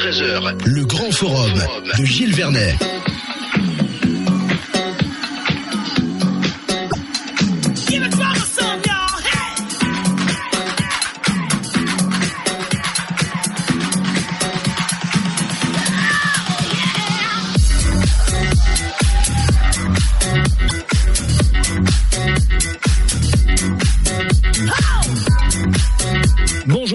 13h, le grand forum de Gilles Vernet.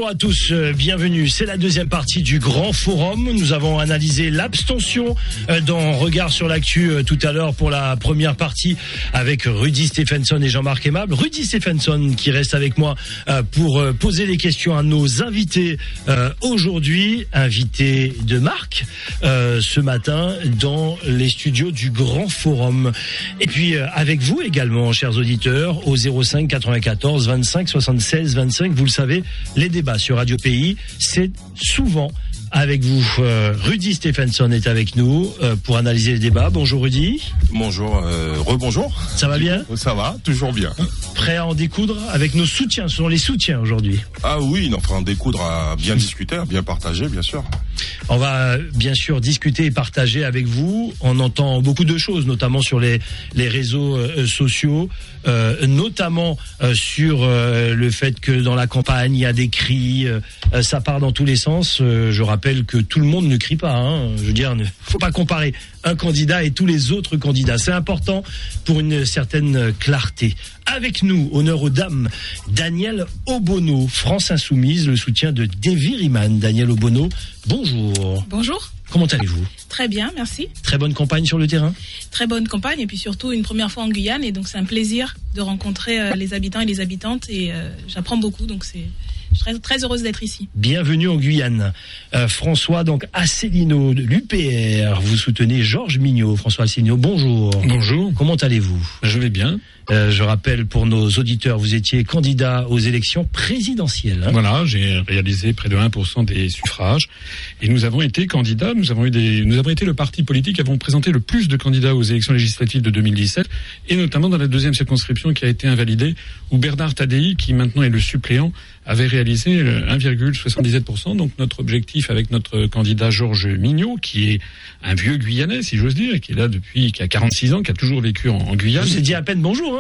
Bonjour à tous, euh, bienvenue. C'est la deuxième partie du grand forum. Nous avons analysé l'abstention euh, dans Regard sur l'actu euh, tout à l'heure pour la première partie avec Rudy Stephenson et Jean-Marc Aimable. Rudy Stephenson qui reste avec moi pour poser des questions à nos invités aujourd'hui, invités de marque ce matin dans les studios du grand forum. Et puis avec vous également, chers auditeurs, au 05 94 25 76 25, vous le savez, les débats sur Radio Pays, c'est souvent avec vous. Euh, Rudy Stephenson est avec nous euh, pour analyser le débat. Bonjour Rudy. Bonjour, euh, rebonjour. Ça va bien Ça va, toujours bien. Prêt à en découdre avec nos soutiens, ce sont les soutiens aujourd'hui. Ah oui, enfin en découdre à bien discuter, à bien partager, bien sûr. On va bien sûr discuter et partager avec vous. On entend beaucoup de choses, notamment sur les, les réseaux sociaux, notamment sur le fait que dans la campagne, il y a des cris, ça part dans tous les sens. je rappelle que tout le monde ne crie pas. Hein. Je veux dire, ne faut pas comparer un candidat et tous les autres candidats. C'est important pour une certaine clarté. Avec nous, honneur aux dames, Daniel Obono, France Insoumise, le soutien de Davy Riman. Daniel Obono, bonjour. Bonjour. Comment allez-vous? Très bien, merci. Très bonne campagne sur le terrain? Très bonne campagne et puis surtout une première fois en Guyane et donc c'est un plaisir de rencontrer euh, les habitants et les habitantes et euh, j'apprends beaucoup donc c'est je suis très, heureuse d'être ici. Bienvenue en Guyane. Euh, François, donc Asselineau de l'UPR, vous soutenez Georges Mignot. François Asselineau, bonjour. Bonjour. Comment allez-vous? Je vais bien. Euh, je rappelle pour nos auditeurs, vous étiez candidat aux élections présidentielles. Hein. voilà, j'ai réalisé près de 1% des suffrages et nous avons été candidats. Nous avons eu des, nous avons été le parti politique qui avons présenté le plus de candidats aux élections législatives de 2017 et notamment dans la deuxième circonscription qui a été invalidée où Bernard Tadei, qui maintenant est le suppléant, avait réalisé 1,77%. Donc notre objectif avec notre candidat Georges Mignot, qui est un vieux Guyanais, si j'ose dire, qui est là depuis, qui a 46 ans, qui a toujours vécu en, en Guyane. Je vous dit à peine bonjour.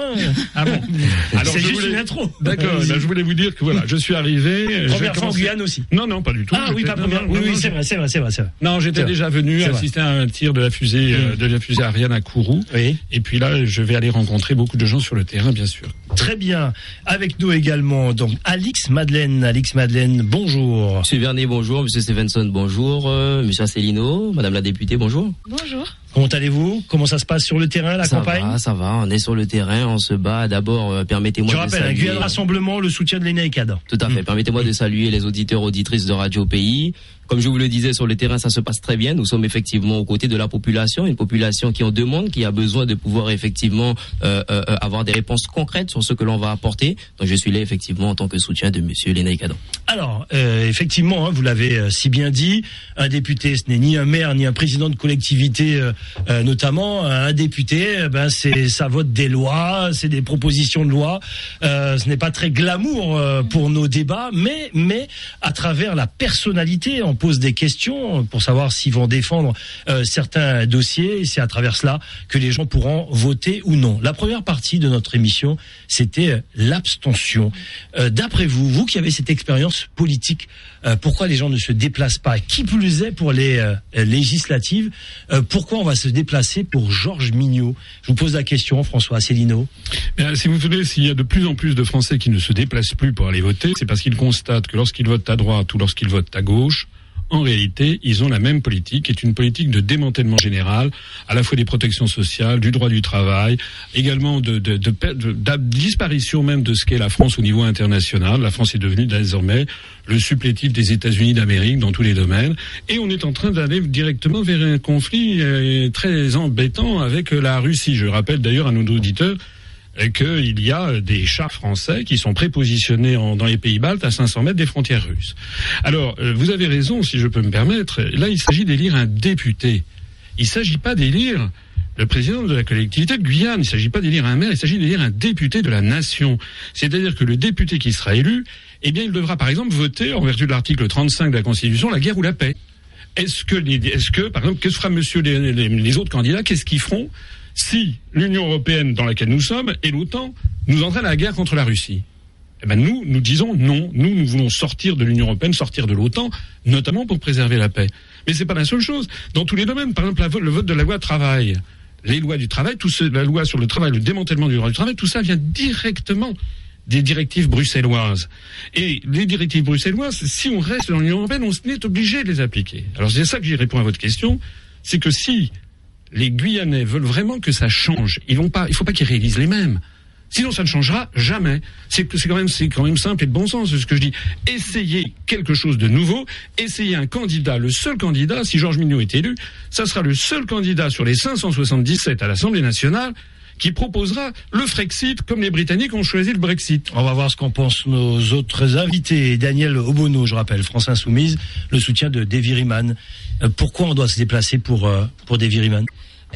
Ah bon Alors c'est juste une intro. D'accord. Ben, je voulais vous dire que voilà, je suis arrivé. Première fois en Guyane aussi. Non, non, pas du tout. Ah oui, pas première. Oui, oui, c'est vrai, c'est vrai, c'est vrai, Non, j'étais déjà venu assister à un tir de la fusée, euh, mm. de la fusée Ariane à Kourou. Oui. Et puis là, je vais aller rencontrer beaucoup de gens sur le terrain, bien sûr. Très bien. Avec nous également, donc, Alix Madeleine. Alix Madeleine, bonjour. Monsieur Vernet, bonjour. Monsieur Stevenson, bonjour. Euh, monsieur Asselineau, Madame la députée, bonjour. Bonjour. Comment allez-vous? Comment ça se passe sur le terrain, la campagne? Ça va, ça va. On est sur le terrain, on se bat. D'abord, euh, permettez-moi de rappelle, saluer... un Rassemblement, le soutien de l'ENAICAD. Tout à fait. Hmm. Permettez-moi de saluer les auditeurs, auditrices de Radio Pays. Comme je vous le disais, sur le terrain, ça se passe très bien. Nous sommes effectivement aux côtés de la population, une population qui en demande, qui a besoin de pouvoir effectivement euh, euh, euh avoir des réponses concrètes sur ce que l'on va apporter. Donc je suis là effectivement en tant que soutien de Monsieur Lénaï Cadon. Alors, euh, effectivement, hein, vous l'avez si bien dit, un député, ce n'est ni un maire, ni un président de collectivité, notamment. Un député, eh ben c'est ça vote des lois, c'est des propositions de loi. ce n'est pas très glamour pour nos débats, mais mais à travers la personnalité, en pose des questions pour savoir s'ils vont défendre euh, certains dossiers. Et c'est à travers cela que les gens pourront voter ou non. La première partie de notre émission, c'était euh, l'abstention. Euh, d'après vous, vous qui avez cette expérience politique, pourquoi les gens ne se déplacent pas? Qui plus est pour les législatives Pourquoi on va se déplacer pour Georges Mignot Je vous pose la question, François Asselineau. si vous voulez, s'il y a de plus en plus de Français qui ne se déplacent plus pour aller voter, c'est parce qu'ils constatent que lorsqu'ils votent à droite ou lorsqu'ils votent à gauche, en réalité, ils ont la même politique, qui est une politique de démantèlement général, à la fois des protections sociales, du droit du travail, également de, de, de, disparition même de ce qu'est la France au niveau international. La France est devenue désormais le supplétif des États-Unis d'Amérique dans tous les domaines, et on est en train d'aller directement vers un conflit euh, très embêtant avec la Russie. Je rappelle d'ailleurs à nos auditeurs qu'il y a des chars français qui sont prépositionnés dans les pays baltes à 500 mètres des frontières russes. Alors, euh, vous avez raison, si je peux me permettre. Là, il s'agit d'élire un député. Il ne s'agit pas d'élire le président de la collectivité de Guyane. Il ne s'agit pas d'élire un maire, il s'agit d'élire un député de la nation. C'est-à-dire que le député qui sera élu, eh bien, il devra par exemple voter, en vertu de l'article 35 de la Constitution, la guerre ou la paix. est-ce que, est-ce que, par exemple, que fera Monsieur les, les, les autres candidats Qu'est-ce qu'ils feront si l'Union européenne dans laquelle nous sommes et l'OTAN nous entraînent à la guerre contre la Russie eh ben nous, nous disons non. Nous, nous voulons sortir de l'Union européenne, sortir de l'OTAN, notamment pour préserver la paix. Mais c'est pas la seule chose. Dans tous les domaines, par exemple, le vote de la loi travail, les lois du travail, tout ce, la loi sur le travail, le démantèlement du droit du travail, tout ça vient directement des directives bruxelloises. Et les directives bruxelloises, si on reste dans l'Union européenne, on est obligé de les appliquer. Alors c'est ça que j'y réponds à votre question, c'est que si les Guyanais veulent vraiment que ça change, ils vont pas, il faut pas qu'ils réalisent les mêmes. Sinon, ça ne changera jamais. C'est quand même, c'est quand même simple et de bon sens, ce que je dis. Essayez quelque chose de nouveau. Essayez un candidat, le seul candidat. Si Georges Mignot est élu, ça sera le seul candidat sur les 577 à l'Assemblée nationale qui proposera le Frexit comme les Britanniques ont choisi le Brexit. On va voir ce qu'en pensent nos autres invités. Daniel Obono, je rappelle, France Insoumise, le soutien de Davy Riemann. Euh, pourquoi on doit se déplacer pour, euh, pour Davy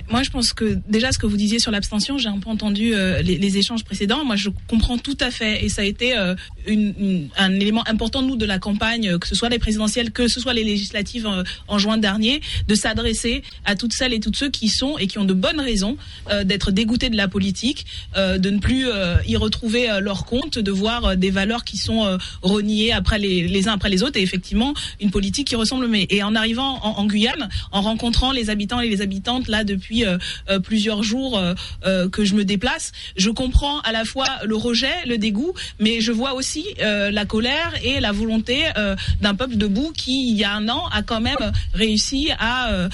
moi, je pense que déjà ce que vous disiez sur l'abstention, j'ai un peu entendu euh, les, échanges précédents. Moi, je comprends tout à fait, et ça a été euh, un élément important nous de la campagne, que ce soit les présidentielles, que ce soit les législatives en, juin dernier, de s'adresser à toutes celles et tous ceux qui sont et qui ont de bonnes raisons euh, d'être dégoûtés de la politique, euh, de ne plus euh, y retrouver leur compte, de voir des valeurs qui sont reniées après les, uns après les autres, et effectivement une politique qui ressemble. Mais et en arrivant en Guyane, en rencontrant les habitants et les habitantes là depuis euh, euh, plusieurs jours euh, que je me déplace. Je comprends à la fois le rejet, le dégoût, mais je vois aussi la colère et la volonté d'un peuple debout qui, il y a un an, a quand même réussi à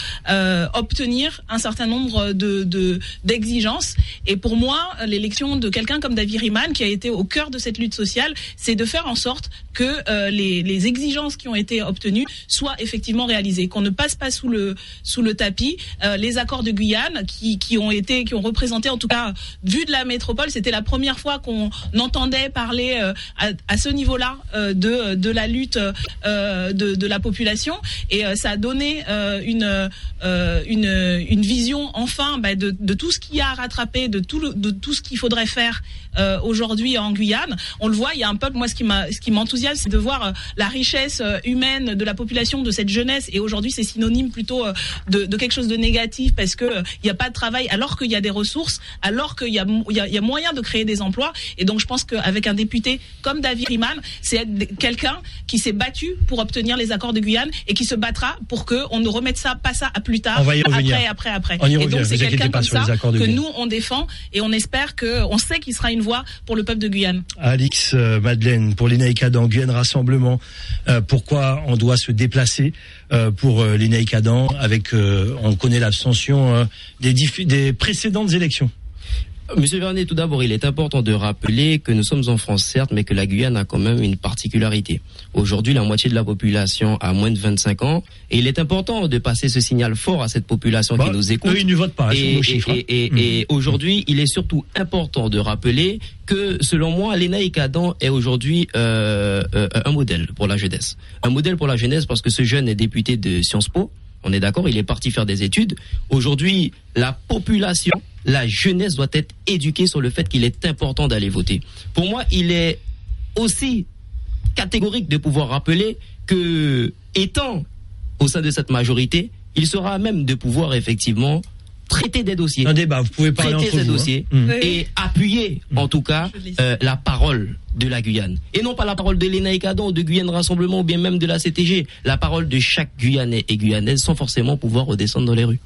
obtenir un certain nombre de d'exigences. et pour moi, l'élection de quelqu'un comme David Riemann, qui a été au cœur de cette lutte sociale, c'est de faire en sorte que les, exigences qui ont été obtenues soient effectivement réalisées, qu'on ne passe pas sous le sous le tapis les accords de Guyane qui, qui ont été qui ont représenté en tout cas vu de la métropole, c'était la première fois qu'on entendait parler euh, à, à, ce niveau-là euh, de de la lutte euh, de, de la population et ça a donné une une une vision enfin bah, de, de tout ce qu'il y a à rattraper, de tout de tout ce qu'il faudrait faire aujourd'hui en Guyane. On le voit, il y a un peuple moi ce qui m'enthousiasme c'est de voir la richesse humaine de la population, de cette jeunesse. Et aujourd'hui, c'est synonyme plutôt de, de, quelque chose de négatif parce que il n'y a pas de travail alors qu'il y a des ressources, alors qu'il y, y, y a, moyen de créer des emplois. Et donc, je pense qu'avec un député comme David Riemann, c'est quelqu'un qui s'est battu pour obtenir les accords de Guyane et qui se battra pour que on ne remette ça, pas ça à plus tard, après, après, après. On y et donc, c'est quelqu'un comme ça que nous, on défend et on espère que, on sait qu'il sera une voix pour le peuple de Guyane. Alix Madeleine, pour les Adam Guyane Rassemblement. Euh, pourquoi on doit se déplacer euh, pour euh, Naïkadans avec, on connaît l'abstention des, des précédentes élections Monsieur Vernet, tout d'abord, il est important de rappeler que nous sommes en France, certes, mais que la Guyane a quand même une particularité. Aujourd'hui, la moitié de la population a moins de 25 ans, et il est important de passer ce signal fort à cette population bah, qui nous écoute. Eux, ils ne votent pas, et, sur nos chiffres. Et, et, mmh. et aujourd'hui, il est surtout important de rappeler que, selon moi, l'ENAIC Adam est aujourd'hui euh, euh, un modèle pour la jeunesse. Un modèle pour la jeunesse parce que ce jeune est député de Sciences Po, on est d'accord, il est parti faire des études. Aujourd'hui, la population, la jeunesse doit être éduquée sur le fait qu'il est important d'aller voter. Pour moi, il est aussi catégorique de pouvoir rappeler que, étant au sein de cette majorité, il sera à même de pouvoir effectivement traiter des dossiers. Un débat, vous pouvez parler traiter entre ces vous, dossiers hein. et appuyer, en tout cas, euh, la parole de la Guyane. Et non pas la parole de l'ENA Cadon, de Guyane Rassemblement ou bien même de la CTG. La parole de chaque Guyanais et Guyanaise sans forcément pouvoir redescendre dans les rues.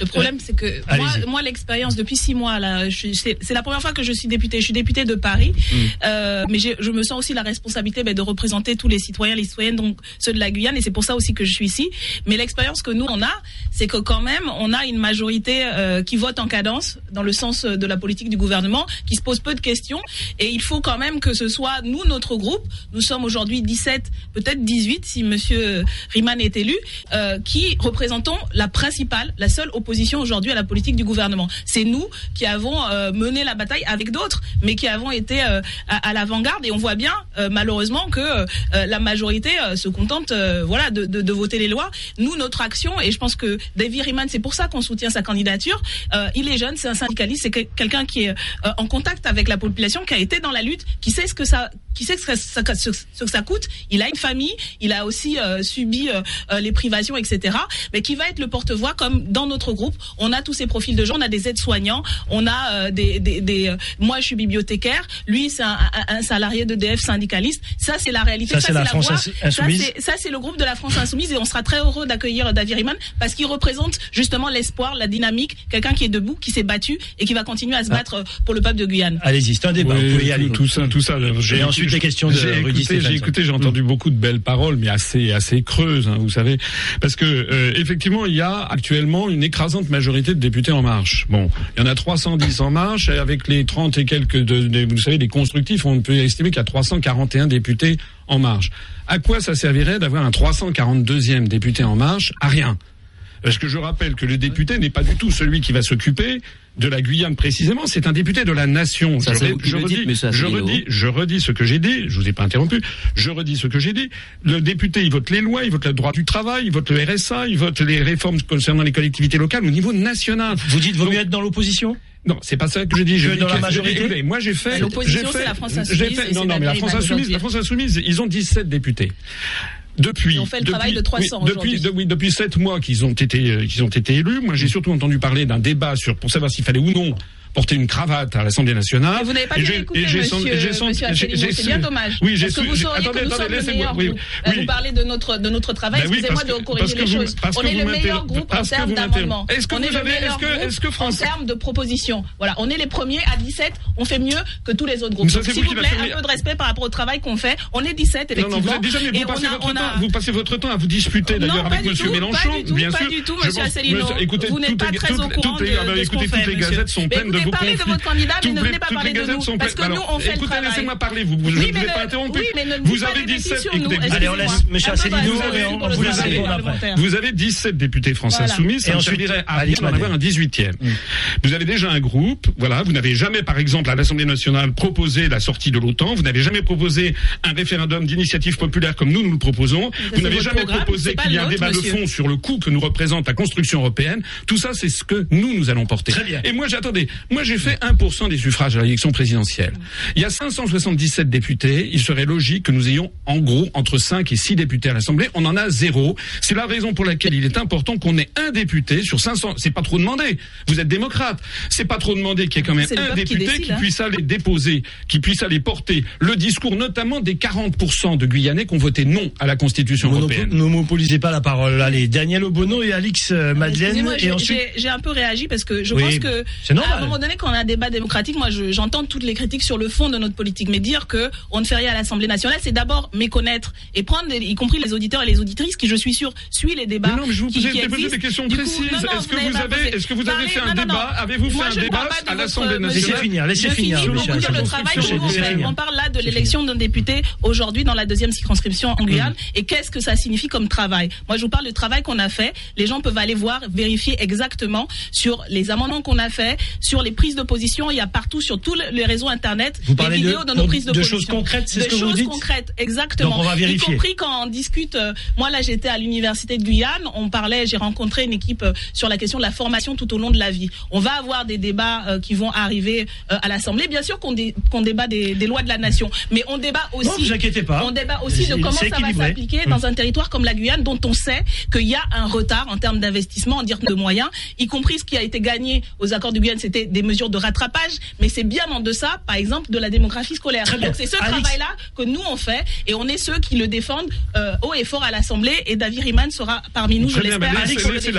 Le problème, c'est que moi, moi l'expérience depuis six mois, là, c'est la première fois que je suis députée. Je suis députée de Paris, mm. euh, mais je me sens aussi la responsabilité ben, de représenter tous les citoyens, les citoyennes, donc ceux de la Guyane, et c'est pour ça aussi que je suis ici. Mais l'expérience que nous, on a, c'est que quand même, on a une majorité euh, qui vote en cadence, dans le sens de la politique du gouvernement, qui se pose peu de questions, et il faut quand même que ce soit nous, notre groupe, nous sommes aujourd'hui 17, peut-être 18 si Monsieur Riemann est élu, euh, qui représentons la principale, la seule opposition aujourd'hui à la politique du gouvernement. C'est nous qui avons euh, mené la bataille avec d'autres, mais qui avons été euh, à, l'avant-garde et on voit bien malheureusement que la majorité se contente voilà de, de, voter les lois. Nous, notre action, et je pense que David Riemann, c'est pour ça qu'on soutient sa candidature, il est jeune, c'est un syndicaliste, c'est quelqu'un qui est en contact avec la population, qui a été dans la lutte, qui sait ce que ça, qui sait ce que ça, ce, que ça coûte? Il a une famille, il a aussi euh, subi les privations, etc. Mais qui va être le porte-voix, comme dans notre groupe, on a tous ces profils de gens, on a des aides-soignants, on a des, des, des moi je suis bibliothécaire, lui c'est un, un, salarié d'EDF syndicaliste. Ça c'est la réalité. Ça, c'est la, France insoumise. Ça c'est le groupe de la France insoumise et on sera très heureux d'accueillir David Riemann parce qu'il représente justement l'espoir, la dynamique, quelqu'un qui est debout, qui s'est battu et qui va continuer à se ah. battre pour le peuple de Guyane. Allez-y, c'est un débat. vous pouvez y aller. Tout ça, tout ça. J'ai ensuite de J'ai écouté, j'ai entendu beaucoup de belles paroles, mais assez, assez creuses, hein, vous savez, parce que euh, effectivement, il y a actuellement une écrasante majorité de députés en marche. Bon, il y en a 310 en marche, et avec les 30 et quelques, de, vous savez, des constructifs, on peut estimer qu'il y a 341 députés en marche. À quoi ça servirait d'avoir un 342e député en marche? À rien. Parce que je rappelle que le député n'est pas du tout celui qui va s'occuper de la Guyane précisément, c'est un député de la nation. je, redis, je, redis, je redis ce que j'ai dit, je vous ai pas interrompu, je redis ce que j'ai dit. Le député, il vote les lois, il vote le droit du travail, il vote le RSA, il vote les réformes concernant les collectivités locales au niveau national. Vous dites vaut mieux être dans l'opposition? Non, c'est pas ça que je dis. Je dans la majorité. moi, j'ai fait. L'opposition, c'est la France insoumise. non, non, mais la France insoumise, la France insoumise, ils ont 17 députés depuis, on fait le travail de 300 depuis, oui, depuis sept mois qu'ils ont été euh, qu'ils ont été élus. Moi, j'ai surtout entendu parler d'un débat sur pour savoir s'il fallait ou non porter une cravate à l'Assemblée nationale. vous n'avez pas bien écouté, monsieur, c'est bien dommage. Oui, parce que vous sauriez attendez, que nous sommes le meilleur groupe. Vous parlez de notre, de notre travail, ben excusez-moi de corriger les choses. On est le meilleur groupe en termes d'amendements. On est le meilleur groupe en termes de propositions. Voilà, on est les premiers à 17, on fait mieux que tous les autres groupes. S'il vous plaît, un peu de respect par rapport au travail qu'on fait. On est 17, effectivement. Vous passez votre temps à vous disputer d'ailleurs avec monsieur Mélenchon, bien sûr. Pas du tout, monsieur Asselineau. Vous n'êtes pas très au courant de ce qu'on fait. Toutes les gazettes sont pleines de parlez de votre candidat, mais ne venez pas parler de nous. Parce que nous, on fait le travail. laissez-moi parler, vous ne oui, pas interrompu. Oui, mais ne vous avez 17. Allez, on laisse M. Asselineau, vous avez 17 députés français insoumis, ça ensuite à d'en avoir un 18e. Mm. Vous avez déjà un groupe, voilà, vous n'avez jamais, par exemple, à l'Assemblée nationale proposé la sortie de l'OTAN, vous n'avez jamais proposé un référendum d'initiative populaire comme nous, nous le proposons, vous n'avez jamais proposé qu'il y ait un débat de fond sur le coût que nous représente la construction européenne. Tout ça, c'est ce que nous, nous allons porter. Et moi, j'attendais, moi j'ai fait 1% des suffrages à l'élection présidentielle. Il y a 577 députés. Il serait logique que nous ayons en gros entre 5 et 6 députés à l'Assemblée. On en a zéro. C'est la raison pour laquelle il est important qu'on ait un député sur 500. C'est pas trop demandé. Vous êtes démocrate. C'est pas trop demandé qu'il y ait quand même un député qui, hein. puisse aller déposer, qui puisse aller porter le discours notamment des 40% de Guyanais qui ont voté non à la Constitution européenne. Ne monopolisez pas la parole. Allez, Daniel Obono et Alix euh, Madeleine. Et ensuite... J'ai un peu réagi parce que je pense que à un moment donné, quand on a un débat démocratique, moi j'entends toutes les critiques sur le fond de notre politique, mais dire que on ne fait rien à l'Assemblée nationale, c'est d'abord méconnaître et prendre, y compris les auditeurs et les auditrices qui, je suis sûr, suivent les débats. non, mais je vous qui, posais des questions précises. Est-ce que vous avez, est-ce que vous avez fait un débat Avez-vous fait un débat à l'Assemblée nationale Laissez finir, laissez finir. Vous dire le travail que On parle là de l'élection d'un député aujourd'hui dans la deuxième circonscription en Guyane et qu'est-ce que ça signifie comme travail? Moi, je vous parle du travail qu'on a fait. Les gens peuvent aller voir, vérifier exactement sur les amendements qu'on a fait, sur les prises de position. Il y a partout sur tous les réseaux internet Vous des vidéos de, nos prises de, de choses concrètes, c'est ce que vous dites. choses concrètes, exactement. Donc on va vérifier. Y compris quand on discute. Euh, moi là, j'étais à l'université de Guyane. On parlait, j'ai rencontré une équipe euh, sur la question de la formation tout au long de la vie. On va avoir des débats euh, qui vont arriver à l'Assemblée. Bien sûr qu'on débat des, des, lois de la nation, mais on débat aussi. Non, vous inquiétez pas. On débat aussi de comment ça va s'appliquer dans un territoire comme la Guyane, dont on sait qu'il y a un retard en termes d'investissement, en termes de moyens, y compris ce qui a été gagné aux accords du Guyane, c'était des mesures de rattrapage, mais c'est bien en deçà, par exemple, de la démographie scolaire. Donc c'est ce travail-là que nous on fait et on est ceux qui le défendent euh, haut et fort à l'Assemblée et David Riemann sera parmi nous, je l'espère.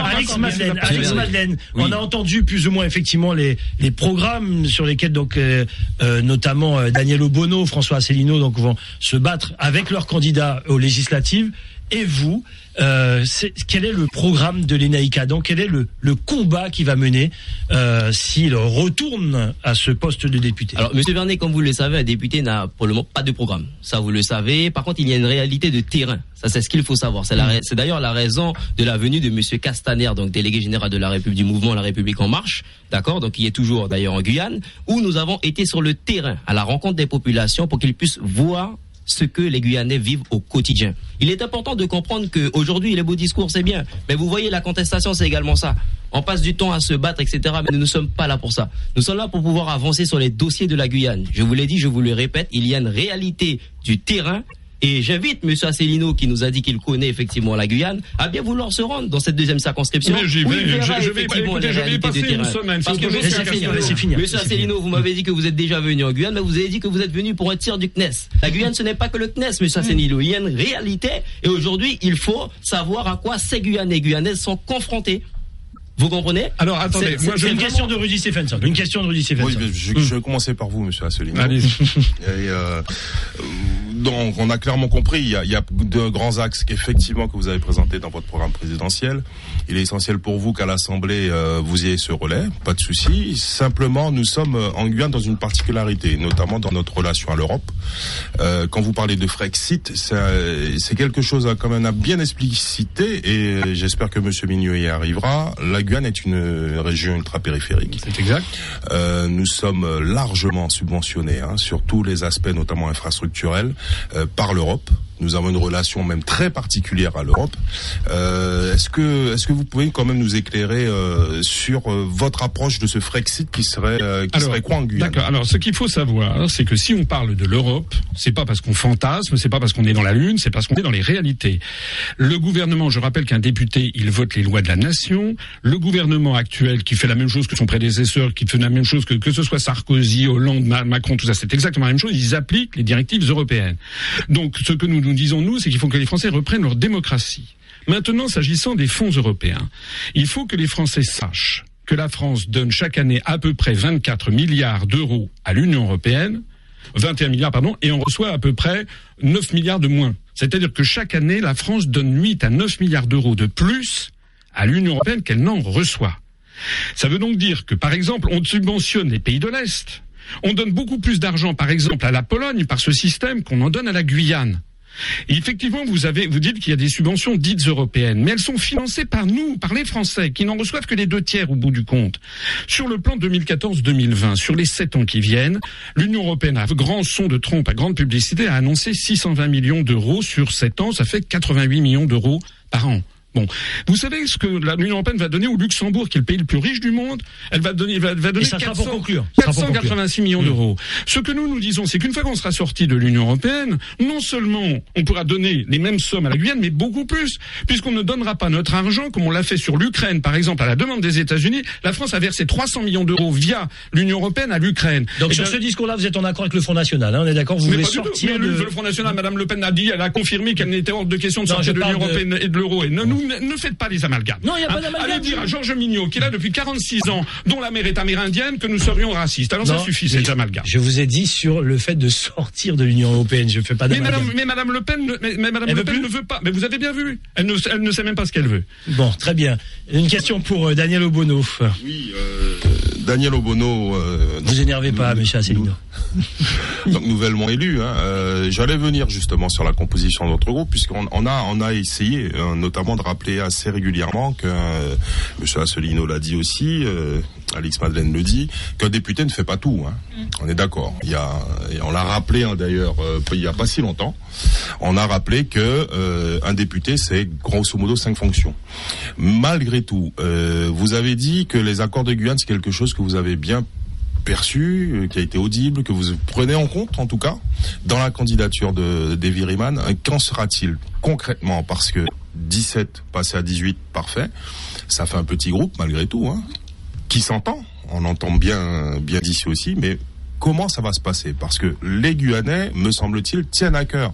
Alex, Madeleine, Alex Madeleine, on a entendu plus ou moins effectivement les, les programmes sur lesquels donc euh, euh, notamment euh, Daniel Obono, François Asselineau donc vont se battre avec leurs candidats aux législatives. Et vous, euh, quel est le programme de l'ENAICA Donc, quel est le, combat qui va mener euh, s'il retourne à ce poste de député? Alors, Monsieur Vernet, comme vous le savez, un député n'a pour le moment pas de programme. Ça, vous le savez. Par contre, il y a une réalité de terrain. Ça, c'est ce qu'il faut savoir. C'est d'ailleurs la raison de la venue de Monsieur Castaner, donc délégué général de la République du mouvement La République en marche. D'accord? Donc, il est toujours d'ailleurs en Guyane, où nous avons été sur le terrain, à la rencontre des populations, pour qu'ils puissent voir ce que les Guyanais vivent au quotidien. Il est important de comprendre qu'aujourd'hui, les beaux discours, c'est bien, mais vous voyez, la contestation, c'est également ça. on passe du temps à se battre, etc. Mais nous ne sommes pas là pour ça. Nous sommes là pour pouvoir avancer sur les dossiers de la Guyane. Je vous l'ai dit, je vous le répète, il y a une réalité du terrain et j'invite M. Asselineau, qui nous a dit qu'il connaît effectivement la Guyane, à bien vouloir se rendre dans cette deuxième circonscription. Mais j'y vais, je- je vais- écoutez, je vais y passer une semaine, Parce que M. Asselineau, vous m'avez dit que vous êtes déjà venu en Guyane, mais vous avez dit que vous êtes venu pour un tir du CNES. La Guyane, ce n'est pas que le CNES, M. Asselineau. Il y a une réalité. Et aujourd'hui, il faut savoir à quoi ces Guyanais et Guyanaises sont confrontés. Vous comprenez Alors attendez, C'est- moi je C'est une vraiment- question de Rudy Stephenson. Une question de Rudy Oui, Stephenson. mais je, je vais commencer par vous, monsieur Asselineau. Allez. Et, euh, donc, on a clairement compris, il y a, il y a de grands axes qu'effectivement que vous avez présentés dans votre programme présidentiel. Il est essentiel pour vous qu'à l'Assemblée, euh, vous ayez ce relais, pas de souci. Simplement, nous sommes euh, en Guyane dans une particularité, notamment dans notre relation à l'Europe. Euh, quand vous parlez de Frexit, c'est euh, c'est quelque chose à, quand même à bien expliciter et j'espère que monsieur Mignot y arrivera. La Guyane est une euh, région ultra-périphérique. C'est exact. Euh, nous sommes largement subventionnés hein, sur tous les aspects, notamment infrastructurels, euh, par l'Europe. Nous avons une relation même très particulière à l'Europe. Euh, est-ce que est-ce que vous pouvez quand même nous éclairer euh, sur euh, votre approche de ce Frexit qui serait euh, qui serait quoi en Guyane? D'accord. Alors, ce qu'il faut savoir, c'est que si on parle de l'Europe, c'est pas parce qu'on fantasme, c'est pas parce qu'on est dans la lune, c'est parce qu'on est dans les réalités. Le gouvernement, je rappelle qu'un député, il vote les lois de la nation. Le gouvernement actuel, qui fait la même chose que son prédécesseur, qui fait la même chose que que ce soit Sarkozy, Hollande, Ma- Macron, tout ça, c'est exactement la même chose. Ils appliquent les directives européennes. Donc, ce que nous nous disons nous, c'est qu'il faut que les Français reprennent leur démocratie. Maintenant, s'agissant des fonds européens, il faut que les Français sachent que la France donne chaque année à peu près 24 milliards d'euros à l'Union européenne, 21 milliards, pardon, et on reçoit à peu près 9 milliards de moins. C'est-à-dire que chaque année, la France donne 8 à 9 milliards d'euros de plus à l'Union européenne qu'elle n'en reçoit. Ça veut donc dire que, par exemple, on subventionne les pays de l'Est. On donne beaucoup plus d'argent, par exemple, à la Pologne par ce système qu'on en donne à la Guyane. Effectivement, vous avez, vous dites qu'il y a des subventions dites européennes, mais elles sont financées par nous, par les Français, qui n'en reçoivent que les deux tiers au bout du compte. Sur le plan 2014-2020, sur les sept ans qui viennent, l'Union européenne, à grand son de trompe, à grande publicité, a annoncé 620 millions d'euros sur sept ans. Ça fait 88 millions d'euros par an. Bon, vous savez ce que l'Union européenne va donner au Luxembourg, qui est le pays le plus riche du monde? Elle va donner, va, va donner ça sera 400 pour conclure. Ça sera pour conclure. 486 millions d'euros. Ce que nous nous disons, c'est qu'une fois qu'on sera sorti de l'Union européenne, non seulement on pourra donner les mêmes sommes à la Guyane, mais beaucoup plus, puisqu'on ne donnera pas notre argent comme on l'a fait sur l'Ukraine, par exemple, à la demande des États-Unis. La France a versé 300 millions d'euros via l'Union européenne à l'Ukraine. Donc sur bien, ce discours-là, vous êtes en accord avec le Front National, hein, on est d'accord Vous mais voulez sortir Mais de... le, Front National, Madame Le Pen a dit, elle a confirmé qu'elle n'était hors de question de Non, sortir de l'Union de- européenne et de l'euro. Et nous, ne, ne faites pas les amalgames. Non, il y a pas Hein, d'amalgame. Allez dire à Georges Mignot, qui est là depuis 46 ans, dont la mère est amérindienne, que nous serions racistes. Alors ça suffit, mais ces amalgames. Je vous ai dit sur le fait de sortir de l'Union européenne. Je fais pas Mais d'amalgame. madame, mais madame Le Pen, ne- mais, mais madame Le veut Pen ne veut pas. Mais vous avez bien vu. Elle ne, elle ne sait même pas ce qu'elle veut. Bon, très bien. Une question pour euh, Daniel Obono. Oui, euh, Daniel Obono. Euh, Vous énervez pas, Asselineau. nous- donc nouvellement élu. Hein, euh, J'allais venir justement sur la composition de notre groupe puisqu'on on a on a essayé euh, notamment de rappeler assez régulièrement que euh, Monsieur Asselineau l'a dit aussi, euh, Alix Madeleine le dit, qu'un député ne fait pas tout. Hein. On est d'accord. Il y a et on l'a rappelé hein, d'ailleurs euh, il y a pas si longtemps. On a rappelé que euh, un député c'est grosso modo cinq fonctions. Malgré tout, euh, vous avez dit que les accords de Guyane c'est quelque chose que vous avez bien perçu, qui a été audible, que vous prenez en compte en tout cas dans la candidature de d'Evie Riemann. Qu'en sera-t-il concrètement? Parce que 17 passé à 18, parfait. Ça fait un petit groupe malgré tout, hein, qui s'entend. On entend bien, bien d'ici aussi, mais comment ça va se passer? Parce que les Guyanais, me semble-t-il, tiennent à cœur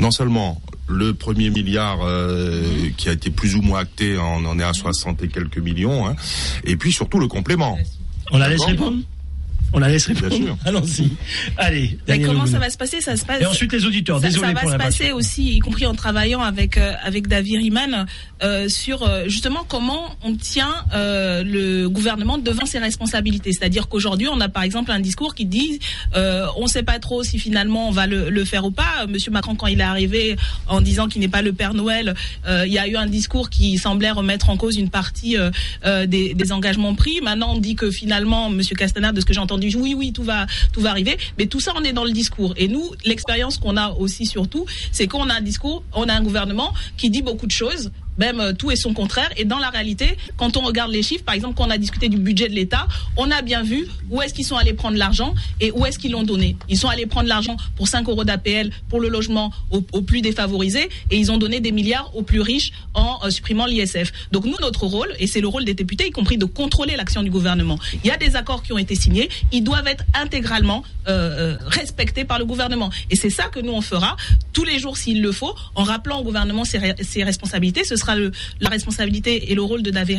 non seulement le premier milliard euh, qui a été plus ou moins acté, on en est à 60 et quelques millions, hein, et puis surtout le complément. On la laisse répondre? On la laisse répondre sûr. Allons-y. Allez, Mais comment ça va se passer? Ça se passe. Et ensuite les auditeurs. Ça, Désolé ça va pour se la passer aussi, y compris en travaillant avec euh, avec David Riemann, euh, sur euh, justement comment on tient euh, le gouvernement devant ses responsabilités. C'est-à-dire qu'aujourd'hui, on a par exemple un discours qui dit euh, on ne sait pas trop si finalement on va le, le faire ou pas. Monsieur Macron, quand il est arrivé en disant qu'il n'est pas le Père Noël, euh, il y a eu un discours qui semblait remettre en cause une partie euh, euh, des, des engagements pris. Maintenant, on dit que finalement, Monsieur Castaner, de ce que j'ai entendu, oui, oui, tout va tout va arriver. Mais tout ça, on est dans le discours. Et nous, l'expérience qu'on a aussi surtout, c'est qu'on a un discours, on a un gouvernement qui dit beaucoup de choses même euh, tout et son contraire. Et dans la réalité, quand on regarde les chiffres, par exemple, quand on a discuté du budget de l'État, on a bien vu où est-ce qu'ils sont allés prendre l'argent et où est-ce qu'ils l'ont donné. Ils sont allés prendre l'argent pour 5 euros d'APL pour le logement aux, plus défavorisés et ils ont donné des milliards aux plus riches en euh, supprimant l'ISF. Donc nous, notre rôle, et c'est le rôle des députés, y compris de contrôler l'action du gouvernement. Il y a des accords qui ont été signés, ils doivent être intégralement euh, respectés par le gouvernement. Et c'est ça que nous, on fera tous les jours s'il le faut, en rappelant au gouvernement ses, responsabilités. La responsabilité et le rôle de David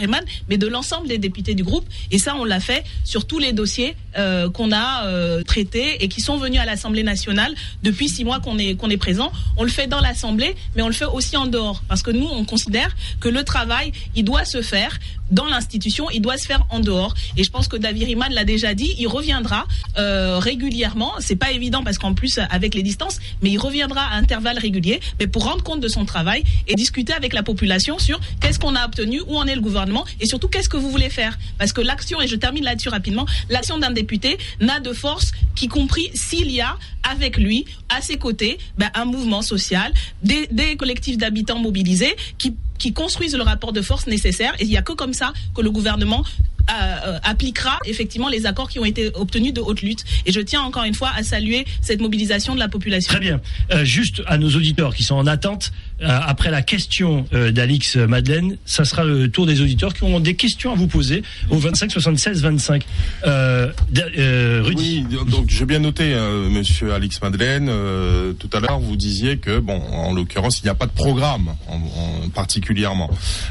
mais de l'ensemble des députés du groupe. Et ça, on l'a fait sur tous les dossiers euh, qu'on a euh, traités et qui sont venus à l'Assemblée nationale depuis six mois qu'on est, qu'on est présent. On le fait dans l'Assemblée, mais on le fait aussi en dehors. Parce que nous, on considère que le travail, il doit se faire dans l'institution, il doit se faire en dehors. Et je pense que David Riemann l'a déjà dit, il reviendra euh, régulièrement. C'est pas évident parce qu'en plus avec les distances, mais il reviendra à intervalles réguliers, mais pour rendre compte de son travail et discuter avec la population sur qu'est-ce qu'on a obtenu, où en est le gouvernement et surtout qu'est-ce que vous voulez faire. Parce que l'action, et je termine là-dessus rapidement, l'action d'un député n'a de force qu'y compris s'il y a avec lui, à ses côtés, ben, un mouvement social, des, collectifs d'habitants mobilisés qui construisent le rapport de force nécessaire. Et il n'y a que comme ça que le gouvernement euh, euh, appliquera effectivement les accords qui ont été obtenus de haute lutte. Et je tiens encore une fois à saluer cette mobilisation de la population. Très bien. Euh, juste à nos auditeurs qui sont en attente, après la question euh, d'Alix Madeleine, ça sera le tour des auditeurs qui auront des questions à vous poser au 25 76 25. Euh, euh, Rudy. Oui, donc j'ai bien noté, euh, Monsieur Alix Madeleine. euh, tout à l'heure, vous disiez que, bon, en l'occurrence, il n'y a pas de programme en, en particulièrement.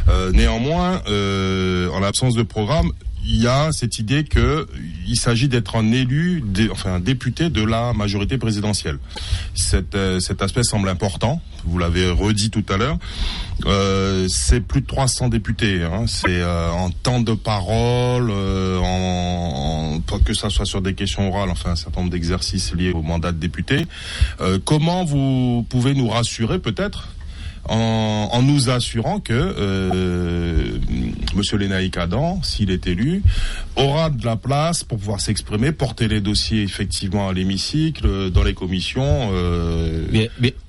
Euh, néanmoins, euh, en l'absence de programme, il y a cette idée que il s'agit d'être un élu, enfin un député de la majorité présidentielle. Cet, euh, cet aspect semble important. Vous l'avez redit tout à l'heure. Euh, c'est plus de 300 députés. Hein. C'est euh, en temps de parole, euh, en, en- que ça soit sur des questions orales, enfin un certain nombre d'exercices liés au mandat de député. Euh, comment vous pouvez nous rassurer peut-être en, en nous assurant que euh, Monsieur Lénaïque Adam, s'il est élu, aura de la place pour pouvoir s'exprimer, porter les dossiers effectivement à l'hémicycle, dans les commissions. euh,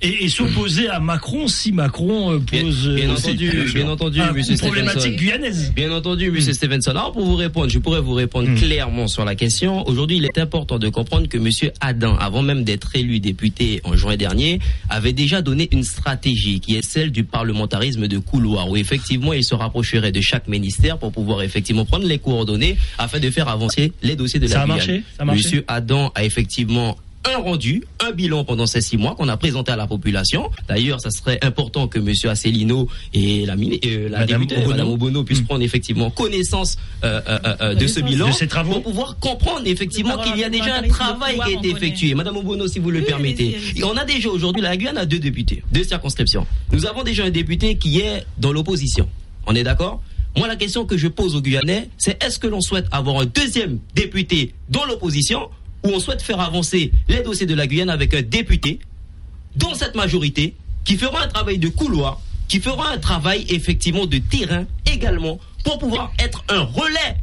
Et, et s'opposer à Macron si Macron euh, bien, pose bien euh, entendu, bien bien entendu, monsieur une problématique Stevenson. guyanaise. Bien entendu, Monsieur Stevenson. Alors pour vous répondre, je pourrais vous répondre Mm. clairement sur la question. Aujourd'hui, il est important de comprendre que Monsieur Adam, avant même d'être élu député en juin dernier, avait déjà donné une stratégie qui est celle du parlementarisme de couloir, où effectivement il se rapprocherait de chaque ministère pour pouvoir effectivement prendre les coordonnées afin de faire avancer les dossiers de la Ça a Guyane. marché? Ça a marché? Monsieur Adam a effectivement un rendu, un bilan pendant ces six mois qu'on a présenté à la population. D'ailleurs, ça serait important que Monsieur Asselineau et la, euh, la Madame députée, Obono. Madame Obono, puissent Mm. prendre effectivement connaissance euh, euh, euh, de ce bilan de ces travaux. pour pouvoir comprendre effectivement qu'il y a déjà un travail qui a été effectué. Madame Obono, si vous le Oui, permettez. Et on a déjà aujourd'hui, la Guyane a deux députés, deux circonscriptions. Nous avons déjà un député qui est dans l'opposition. On est d'accord? Moi, la question que je pose aux Guyanais, c'est est-ce que l'on souhaite avoir un deuxième député dans l'opposition ou on souhaite faire avancer les dossiers de la Guyane avec un député dans cette majorité qui fera un travail de couloir, qui fera un travail effectivement de terrain également pour pouvoir être un relais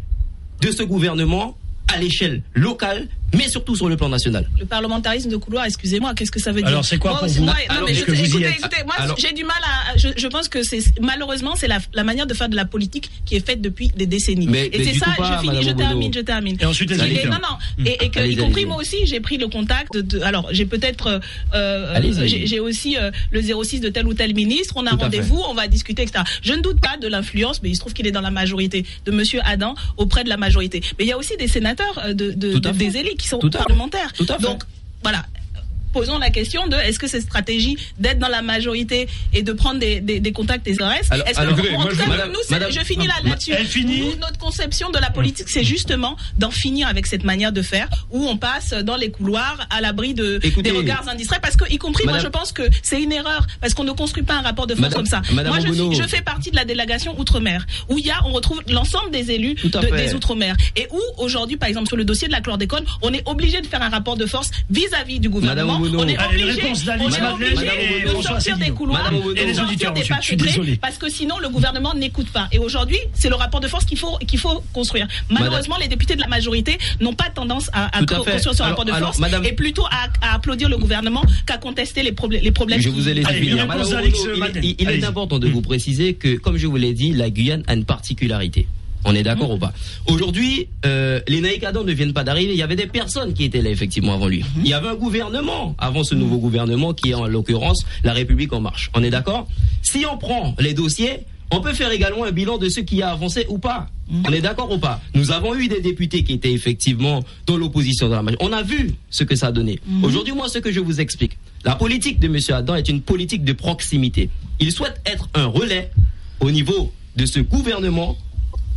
de ce gouvernement à l'échelle locale, mais surtout sur le plan national. Le parlementarisme de couloir, excusez-moi, qu'est-ce que ça veut dire Alors, c'est quoi Moi pour vous moi, non, Alors, mais je que vous écoutez, êtes écoutez, moi, Alors- j'ai du mal à. Je, je pense que c'est malheureusement c'est la, la manière de faire de la politique qui est faite depuis des décennies. Mais- et c'est ça. pas, je finis, Madame je termine, je termine. Et ensuite, les. Et, non, non. Et, et que, y compris moi aussi, j'ai pris le contact de. de- alors, j'ai peut-être. euh, euh, j'ai j'ai aussi euh, le 06 de tel ou tel ministre. On a rendez-vous, on va discuter, etc. Je ne doute pas de l'influence, mais il se trouve qu'il est dans la majorité de Monsieur Adam auprès de la majorité. Mais il y a aussi des sénateurs, euh, de, des élites qui sont Tout parlementaires. Tout à fait. Donc, voilà. Posons la question de est-ce que cette stratégie d'être dans la majorité et de prendre des, des, des contacts des ORS, Alors- est-ce que je- finis là. Elle finit. Nous, notre conception de la politique, c'est justement d'en finir avec cette manière de faire où on passe dans les couloirs à l'abri de Écoutez, des regards indistraits parce que y compris moi je pense que c'est une erreur parce qu'on ne construit pas un rapport de force Madame- comme ça. Madame moi je, je fais partie de la délégation outre-mer où il y a on retrouve l'ensemble des élus de- des outre-mer et où aujourd'hui par exemple sur le dossier de la chlordécone, on est obligé de faire un rapport de force vis-à-vis du gouvernement Obono. on est Allez, obligé, réponse on est obligé de sortir des couloirs Et les sortir auditeurs des pas secrets, parce que sinon le gouvernement n'écoute pas. Et aujourd'hui, c'est le rapport de force qu'il faut qu'il faut construire. Malheureusement, les députés de la majorité n'ont pas tendance à, construire ce rapport de alors, force Madame- et plutôt à, à applaudir le gouvernement qu'à contester les, problèmes les problèmes. Je vous ai laissé finir. Madame il- Madeleine. il, il est important de vous préciser que, comme je vous l'ai dit, la Guyane a une particularité. On est d'accord ou pas Aujourd'hui, euh, les Naïk Adam ne viennent pas d'arriver. Il y avait des personnes qui étaient là effectivement avant lui. Il y avait un gouvernement avant ce nouveau gouvernement qui est en l'occurrence la République en marche. On est d'accord Si on prend les dossiers, on peut faire également un bilan de ce qui a avancé ou pas. On est d'accord ou pas Nous avons eu des députés qui étaient effectivement dans l'opposition dans la majorité. On a vu ce que ça a donné. Aujourd'hui, moi, ce que je vous explique, la politique de M. Adam est une politique de proximité. Il souhaite être un relais au niveau de ce gouvernement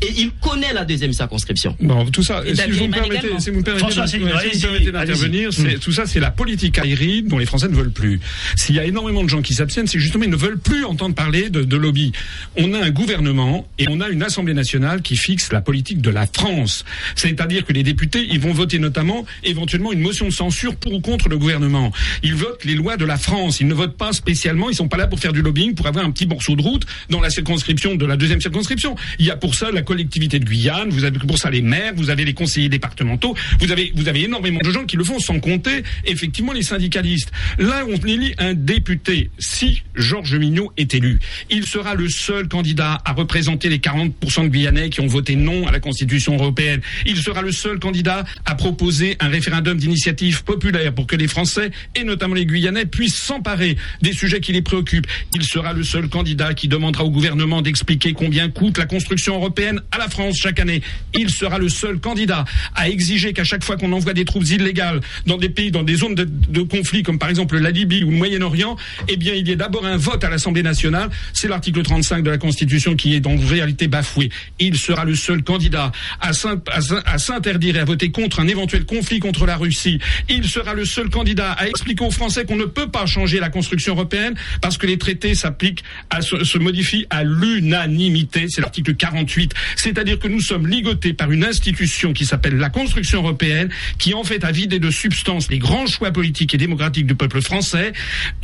et il connaît la deuxième circonscription. Bon, tout ça, Et si vous, me permettez, si vous me permettez, François si vous me d'intervenir, c'est- tout ça, c'est la politique aérienne dont les Français ne veulent plus. S'il y a énormément de gens qui s'abstiennent, c'est justement ils ne veulent plus entendre parler de, de lobby. On a un gouvernement et on a une Assemblée nationale qui fixe la politique de la France. C'est-à-dire que les députés, ils vont voter notamment, éventuellement, une motion de censure pour ou contre le gouvernement. Ils votent les lois de la France. Ils ne votent pas spécialement. Ils sont pas là pour faire du lobbying, pour avoir un petit morceau de route dans la circonscription de la deuxième circonscription. Il y a pour ça la collectivité de Guyane. Vous avez pour ça les maires. Vous avez les conseillers départementaux. Vous avez vous avez énormément de gens qui le font sans compter effectivement les syndicalistes. Là, on élit un député. Si Georges Mignot est élu, il sera le seul candidat à représenter les 40% de Guyanais qui ont voté non à la Constitution européenne. Il sera le seul candidat à proposer un référendum d'initiative populaire pour que les Français et notamment les Guyanais puissent s'emparer des sujets qui les préoccupent. Il sera le seul candidat qui demandera au gouvernement d'expliquer combien coûte la construction européenne à la France chaque année. Il sera le seul candidat à exiger qu'à chaque fois qu'on envoie des troupes illégales dans des pays, dans des zones de, conflit comme par exemple la Libye ou le Moyen-Orient, eh bien il y ait d'abord un vote à l'Assemblée nationale. C'est l'article 35 de la Constitution qui est en réalité bafoué. Il sera le seul candidat à s'in- à s'in- à s'interdire et à voter contre un éventuel conflit contre la Russie. Il sera le seul candidat à expliquer aux Français qu'on ne peut pas changer la construction européenne parce que les traités s'appliquent, se modifient à l'unanimité. C'est l'article 48. C'est-à-dire que nous sommes ligotés par une institution qui s'appelle la construction européenne, qui en fait a vidé de substance les grands choix politiques et démocratiques du peuple français.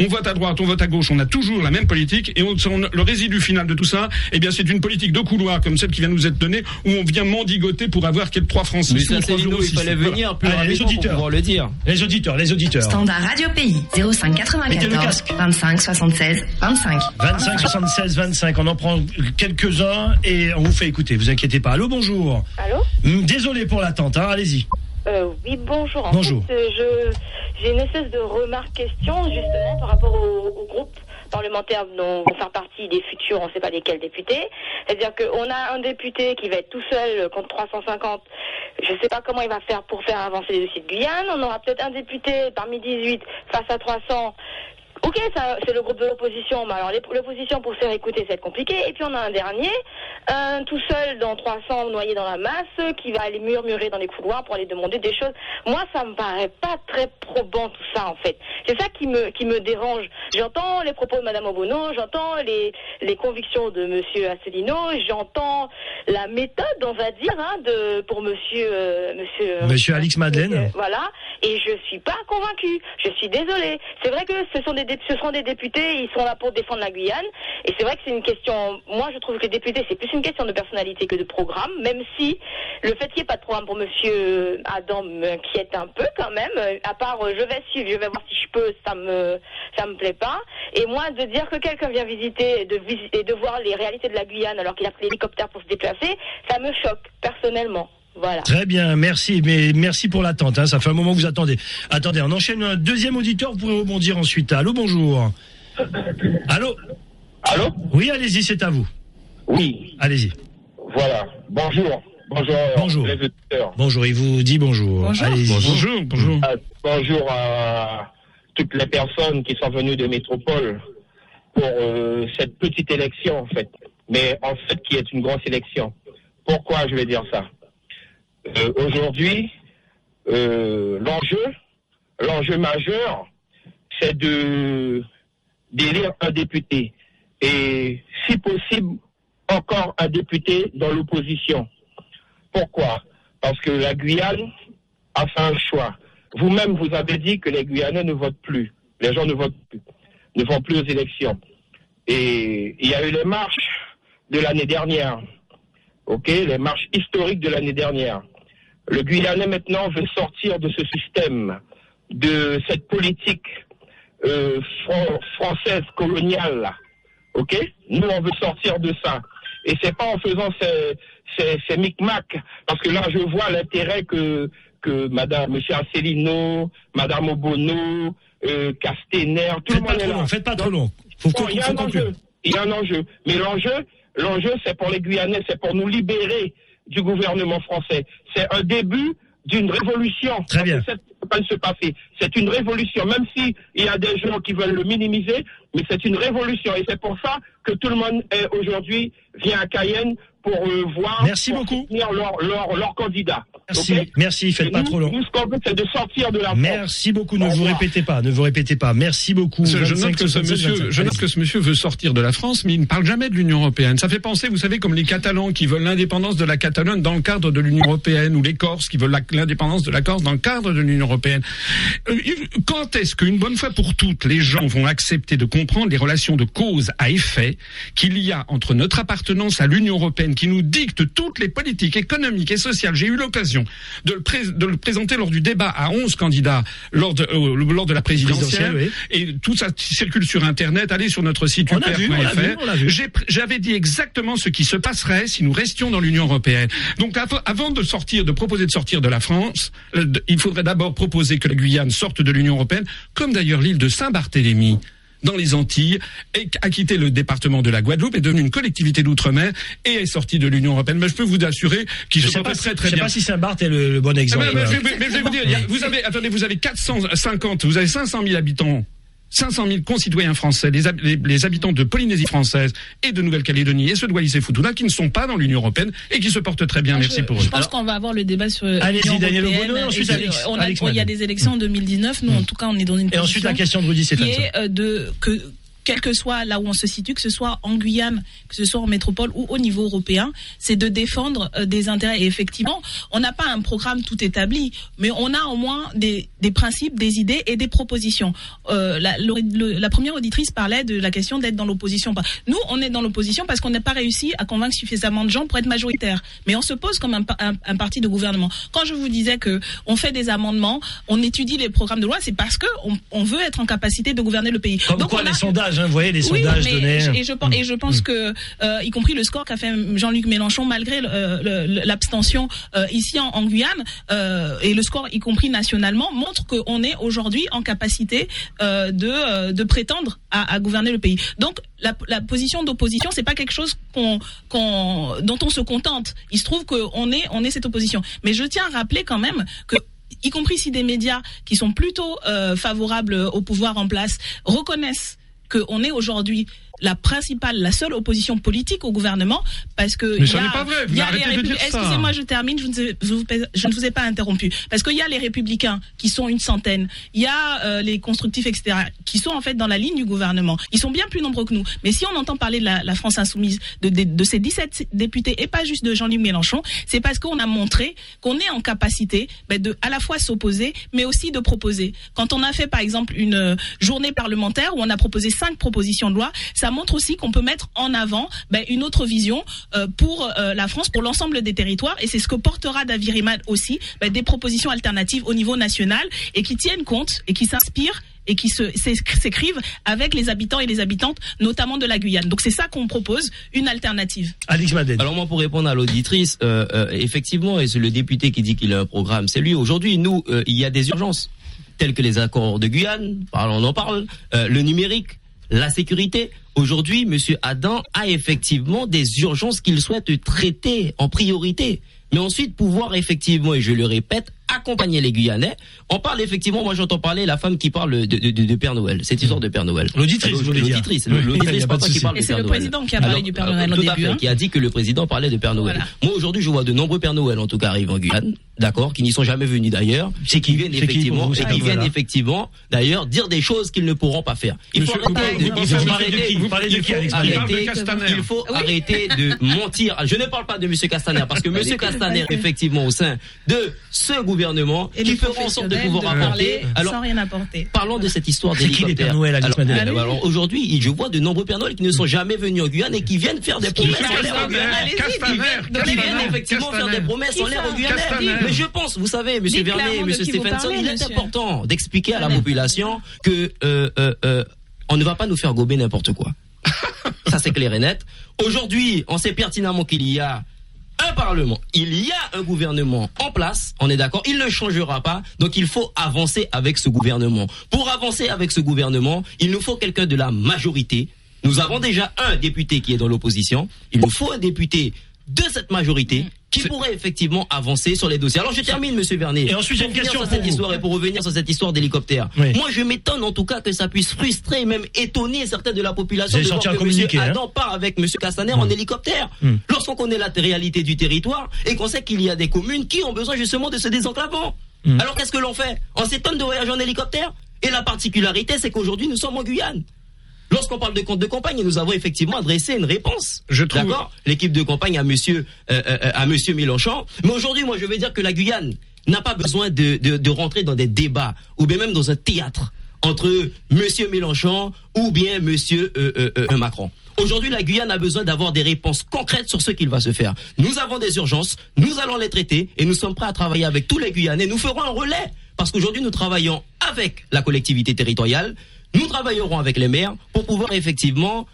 On vote à droite, on vote à gauche, on a toujours la même politique et on, on- le résidu final de tout ça, eh bien c'est une politique de couloir comme celle qui vient nous être donnée où on vient mendigoter pour avoir quelques trois francs Mais ça, c'est il fallait venir plus Allez, les pour auditeurs. pouvoir le dire. Les auditeurs, les auditeurs. Standard Radio Pays 05 Mettez le 94 casque. 25 76 25 25 76 25, on en prend quelques-uns et on vous fait écouter, vous inquiétez pas. Allô, bonjour. Allô Hum, Désolé pour l'attente, hein, allez-y. euh, Oui, bonjour. En Bonjour. fait, euh, je j'ai une espèce de remarque-question justement par rapport au, au groupe parlementaire dont vont faire partie des futurs, on ne sait pas lesquels députés. C'est-à-dire qu'on a un député qui va être tout seul euh, contre 350. Je ne sais pas comment il va faire pour faire avancer les dossiers de Guyane. On aura peut-être un député parmi 18 face à 300. Ok, ça, c'est le groupe de l'opposition, mais alors l'opposition pour se faire écouter, c'est compliqué. Et puis on a un dernier, un tout seul dans 300 noyé dans la masse, qui va aller murmurer dans les couloirs pour aller demander des choses. Moi, ça me paraît pas très probant tout ça, en fait. C'est ça qui me qui me dérange. J'entends les propos de Madame Obono, j'entends les les convictions de Monsieur Asselineau, j'entends la méthode, on va dire, hein, de pour Monsieur euh, Monsieur Monsieur Alix Madeleine. Monsieur- voilà. Et je suis pas convaincue. Je suis désolée. C'est vrai que ce sont des ce seront des députés. Ils sont là pour défendre la Guyane. Et c'est vrai que c'est une question. Moi, je trouve que les députés, c'est plus une question de personnalité que de programme. Même si le fait qu'il n'y ait pas de programme pour Monsieur Adam m'inquiète un peu quand même. À part, euh, je vais suivre, je vais voir si je peux. Ça me me plaît pas. Et moi, de dire que quelqu'un vient visiter et de et de voir les réalités de la Guyane alors qu'il a pris l'hélicoptère pour se déplacer, ça me choque personnellement. Voilà. Très bien, merci, mais merci pour l'attente. Hein, ça fait un moment que vous attendez. Attendez, on enchaîne un deuxième auditeur. Vous pourrez rebondir ensuite. Allô, bonjour. Allô. Allô Oui, allez-y, c'est à vous. Oui, Allez-y. voilà. Bonjour. Bonjour, Bonjour. les auditeurs. Bonjour, il vous dit bonjour. Bonjour. Bonjour, bonjour. Euh, bonjour à toutes les personnes qui sont venues de métropole pour euh, cette petite élection, en fait. Mais en fait, qui est une grosse élection. Pourquoi je vais dire ça? Euh, Aujourd'hui, euh, l'enjeu, l'enjeu majeur, c'est de d'élire un député. Et si possible, encore un député dans l'opposition. Pourquoi? Parce que la Guyane a fait un choix. vous-même, vous avez dit que les Guyanais ne votent plus. Les gens ne votent plus, ne vont plus aux élections. Et il y a eu les marches de l'année dernière. OK Les marches historiques de l'année dernière. Le Guyanais maintenant veut sortir de ce système, de cette politique euh, fran- française coloniale. OK? Nous, on veut sortir de ça. Et c'est pas en faisant ces, ces, ces micmacs, parce que là, je vois l'intérêt que, que Madame, Monsieur Asselineau, Madame Obono, euh, Castaner, tout Faites le pas monde est là. long, faites pas trop long. Faut, Bon, il y a un enjeu. Il y a un enjeu. Mais l'enjeu, l'enjeu, c'est pour les Guyanais, c'est pour nous libérer du gouvernement français. C'est un début d'une révolution. Très bien. Se passer. C'est une révolution, même si il y a des gens qui veulent le minimiser, mais c'est une révolution. Et c'est pour ça que tout le monde est aujourd'hui vient à Cayenne pour euh, voir, Merci pour beaucoup. soutenir leur, leur, leur candidat. Merci, Ok merci, faites Et pas nous, trop long. Nous, ce qu'on veut, c'est de sortir de la France. Merci beaucoup. Ne vous répétez pas. Ne vous répétez pas. Merci beaucoup. Je 25, note, que ce 67, monsieur, 25. je note que ce monsieur veut sortir de la France, mais il ne parle jamais de l'Union européenne. Ça fait penser, vous savez, comme les Catalans qui veulent l'indépendance de la Catalogne dans le cadre de l'Union européenne, ou les Corses qui veulent l'indépendance de la Corse dans le cadre de l'Union européenne. Euh, Quand est-ce qu'une bonne fois pour toutes, les gens vont accepter de comprendre les relations de cause à effet qu'il y a entre notre appartenance à l'Union européenne, qui nous dicte toutes les politiques économiques et sociales? J'ai eu l'occasion de, le pré- de le présenter lors du débat à 11 candidats lors de, euh, lors de la présidentielle. Présidentielle, Et tout ça circule sur Internet. Allez sur notre site upr.fr. J'avais dit exactement ce qui se passerait si nous restions dans l'Union européenne. Donc av- avant de sortir, de proposer de sortir de la France, euh, il faudrait d'abord proposer que la Guyane sorte de l'Union européenne, comme d'ailleurs l'île de Saint-Barthélemy dans les Antilles, et a quitté le département de la Guadeloupe, est devenue une collectivité d'outre-mer et est sortie de l'Union européenne. Mais je peux vous assurer qu'il se porte très très je sais bien. pas si Saint-Barth est le, le bon Ah, exemple. mais, mais, voilà. mais- mais je vais vous dire, vous avez, attendez, vous avez 450, vous avez 500 000 habitants. 500 000 concitoyens français, les, hab- les- les habitants de Polynésie française et de Nouvelle-Calédonie et ceux de Wallis et Futuna qui ne sont pas dans l'Union européenne et qui se portent très bien. Merci je, pour je eux. pense qu'on va avoir le débat sur. Allez-y, l'Union Daniel et ensuite que Alex- on a- Alex il y a des élections en 2019. Nous, en tout cas, on est dans une Et ensuite la question de Rudy qui Stephenson. est euh, de que quel que soit là où on se situe, que ce soit en Guyane, que ce soit en métropole ou au niveau européen, c'est de défendre euh, des intérêts. Et effectivement, on n'a pas un programme tout établi, mais on a au moins des, des principes, des idées et des propositions. Euh, la, le- le- la première auditrice parlait de la question d'être dans l'opposition. Bah, Nous, on est dans l'opposition parce qu'on n'a pas réussi à convaincre suffisamment de gens pour être majoritaire. Mais on se pose comme un, un- un parti de gouvernement. Quand je vous disais que on fait des amendements, on étudie les programmes de loi, c'est parce que on, on veut être en capacité de gouverner le pays. Comme Donc, quoi on a- les sondages, hein, vous voyez les oui, mais je- et je, pense- et je pense que, euh, y compris le score qu'a fait Jean-Luc Mélenchon, malgré l'abstention euh, ici en, en Guyane, euh, et le score, y compris nationalement, montre qu'on est aujourd'hui en capacité de, de prétendre à, à gouverner le pays. Donc, la, la position d'opposition, c'est pas quelque chose qu'on, qu'on, dont on se contente. Il se trouve qu'on est, on est cette opposition. Mais je tiens à rappeler quand même que y compris si des médias qui sont plutôt euh, favorables au pouvoir en place reconnaissent qu'on est aujourd'hui la principale, la seule opposition politique au gouvernement, parce que Mais a- n'est pas vrai, vous arrêtez de dire ça. Excusez-moi, je termine, je ne, vous- je ne vous ai pas interrompu, parce qu'il y a les républicains qui sont une centaine, il y a euh, les constructifs, etc., qui sont en fait dans la ligne du gouvernement. Ils sont bien plus nombreux que nous. Mais si on entend parler de la, la France insoumise, de, de, de ces 17 députés, et pas juste de Jean-Luc Mélenchon, c'est parce qu'on a montré qu'on est en capacité ben, de à la fois s'opposer, mais aussi de proposer. Quand on a fait par exemple une euh, journée parlementaire où on a proposé cinq propositions de loi, ça montre aussi qu'on peut mettre en avant ben, une autre vision euh, pour euh, la France, pour l'ensemble des territoires, et c'est ce que portera David Riemann aussi, ben, des propositions alternatives au niveau national et qui tiennent compte et qui s'inspirent et qui s'écrivent avec les habitants et les habitantes, notamment de la Guyane. Donc c'est ça qu'on propose, une alternative. Alex Madden. Alors moi pour répondre à l'auditrice, euh, euh, effectivement, et c'est le député qui dit qu'il a un programme, c'est lui. Aujourd'hui, nous, euh, il y a des urgences telles que les accords de Guyane, on en parle, euh, le numérique, la sécurité. Aujourd'hui, Monsieur Adam a effectivement des urgences qu'il souhaite traiter en priorité. Mais ensuite, pouvoir effectivement, et je le répète, accompagner les Guyanais. On parle effectivement, moi j'entends parler la femme qui parle de, de, de, de Père Noël, cette histoire de Père Noël. L'auditrice. L'auditrice, l'auditrice, pas de papa qui parle Et de c'est Père le Noël. président qui a parlé Alors, du Père euh, Noël au tout à début, fait, hein. qui a dit que le président parlait de Père Noël. Voilà. Moi aujourd'hui, je vois de nombreux Père Noël en tout cas arrivent en Guyane, d'accord, qui n'y sont jamais venus d'ailleurs, C'est qui qui viennent C'est qui effectivement qui Noël, viennent effectivement d'ailleurs dire des choses qu'ils ne pourront pas faire. Il faut qui qui, il faut arrêter de mentir. Je ne parle pas de Monsieur Castaner parce que Monsieur Castaner, effectivement, au sein de ce gouvernement gouvernement Et qui feront en sorte de pouvoir de apporter. Alors, sans rien apporter. Parlons de cette histoire d'hélicoptère. Noël, Alice alors, Madeleine alors, alors, aujourd'hui, je vois de nombreux Pères Noël qui ne sont jamais venus en Guyane et qui viennent faire des promesses en l'air au Guyane. Qui viennent- effectivement faire des promesses en l'air. Mais je pense, vous savez, Monsieur Vernet, Monsieur Stephenson, il est important d'expliquer à la population que euh, euh, euh, on ne va pas nous faire gober n'importe quoi. Ça c'est clair et net. Aujourd'hui, on sait pertinemment qu'il y a un parlement, il y a un gouvernement en place, on est d'accord, il ne changera pas, donc il faut avancer avec ce gouvernement. Pour avancer avec ce gouvernement, il nous faut quelqu'un de la majorité. Nous avons déjà un député qui est dans l'opposition, il nous faut un député de cette majorité qui pourrait effectivement avancer sur les dossiers. Alors je termine, Monsieur Vernet. Et ensuite, j'ai une question sur cette vous. histoire et pour revenir sur cette histoire d'hélicoptère. Oui. Moi, je m'étonne en tout cas que ça puisse frustrer, même étonner certains de la population de voir que Monsieur hein Adam part avec Monsieur Castaner en hélicoptère. Mm. Lorsqu'on connaît la réalité du territoire et qu'on sait qu'il y a des communes qui ont besoin justement de ce désenclavement. Mm. Alors qu'est-ce que l'on fait? On s'étonne de voyager en hélicoptère? Et la particularité, c'est qu'aujourd'hui, nous sommes en Guyane. Lorsqu'on parle de compte de campagne, nous avons effectivement adressé une réponse. Je trouve- D'accord? L'équipe de campagne à monsieur, euh, euh, à monsieur Mélenchon. Mais aujourd'hui, moi, je vais dire que la Guyane n'a pas besoin de, de, de rentrer dans des débats ou bien même dans un théâtre entre monsieur Mélenchon ou bien monsieur euh, euh, euh, Macron. Aujourd'hui, la Guyane a besoin d'avoir des réponses concrètes sur ce qu'il va se faire. Nous avons des urgences, nous allons les traiter et nous sommes prêts à travailler avec tous les Guyanais. Nous ferons un relais parce qu'aujourd'hui, nous travaillons avec la collectivité territoriale, nous travaillerons avec les maires pour pouvoir effectivement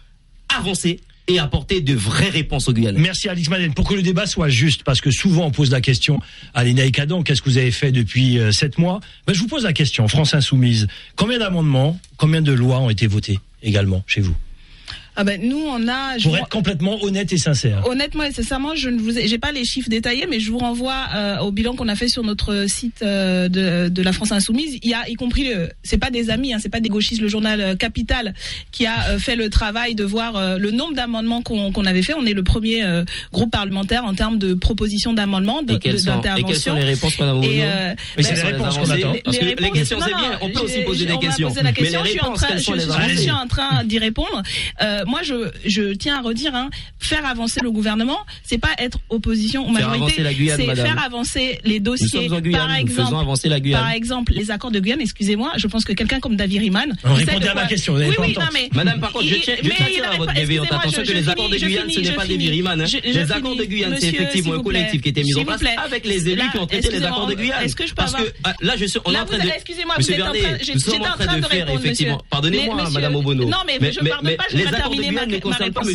avancer et apporter de vraies réponses aux Guyanais. Merci Alice Madeleine. Pour que le débat soit juste, parce que souvent on pose la question à Léna Cadan, qu'est-ce que vous avez fait depuis euh, sept mois? Ben, Je vous pose la question, France Insoumise. Combien d'amendements, combien de lois ont été votées également chez vous? Ah ben, nous, on a. je Pour vous- être complètement honnête et sincère. Honnêtement et sincèrement, je ne vous ai, j'ai pas les chiffres détaillés, mais je vous renvoie euh, au bilan qu'on a fait sur notre site euh, de, de la France Insoumise. Il y a, y compris, le, c'est pas des amis, hein, c'est pas des gauchistes, le journal euh, Capital qui a euh, fait le travail de voir euh, le nombre d'amendements qu'on, qu'on avait fait. On est le premier euh, groupe parlementaire en termes de propositions d'amendements, de, Et quelles, sont, d'interventions. les réponses, euh, Mais ben, c'est les Quelles sont réponses qu'on attend. Parce que les questions, c'est bien. On peut aussi poser des questions. Mais les je suis en réponses, je, les suis en train d'y répondre. Euh, moi, je, je tiens à redire, hein, faire avancer le gouvernement, c'est pas être opposition ou majorité, avancer la Guyane, c'est madame. faire avancer les dossiers. Guyane, par nous faisons exemple, avancer la par Guyane. exemple, les accords de Guyane. Excusez-moi, je pense que quelqu'un comme David Riemann. Répondez de à ma question, vous Oui, pas oui, non, mais Madame, par contre, je tiens, je mais tiens à il attirer à votre pas- bienveillante excusez-moi, attention je- que les accords de Guyane, ce n'est pas hein. Je- je Les accords de Guyane, c'est effectivement un collectif qui a été mis en place avec les élus qui ont traité les accords de Guyane. est-ce que je peux Parce que là, je suis, on est Là, en train vous- de. excusez-moi, vous êtes en train- sommes j'étais en train de de faire répondre, effectivement. monsieur. Pardonnez-moi, Mais, Madame Obono. non, mais je parle pas, je les accords de terminer Guyane ma- ma réponse.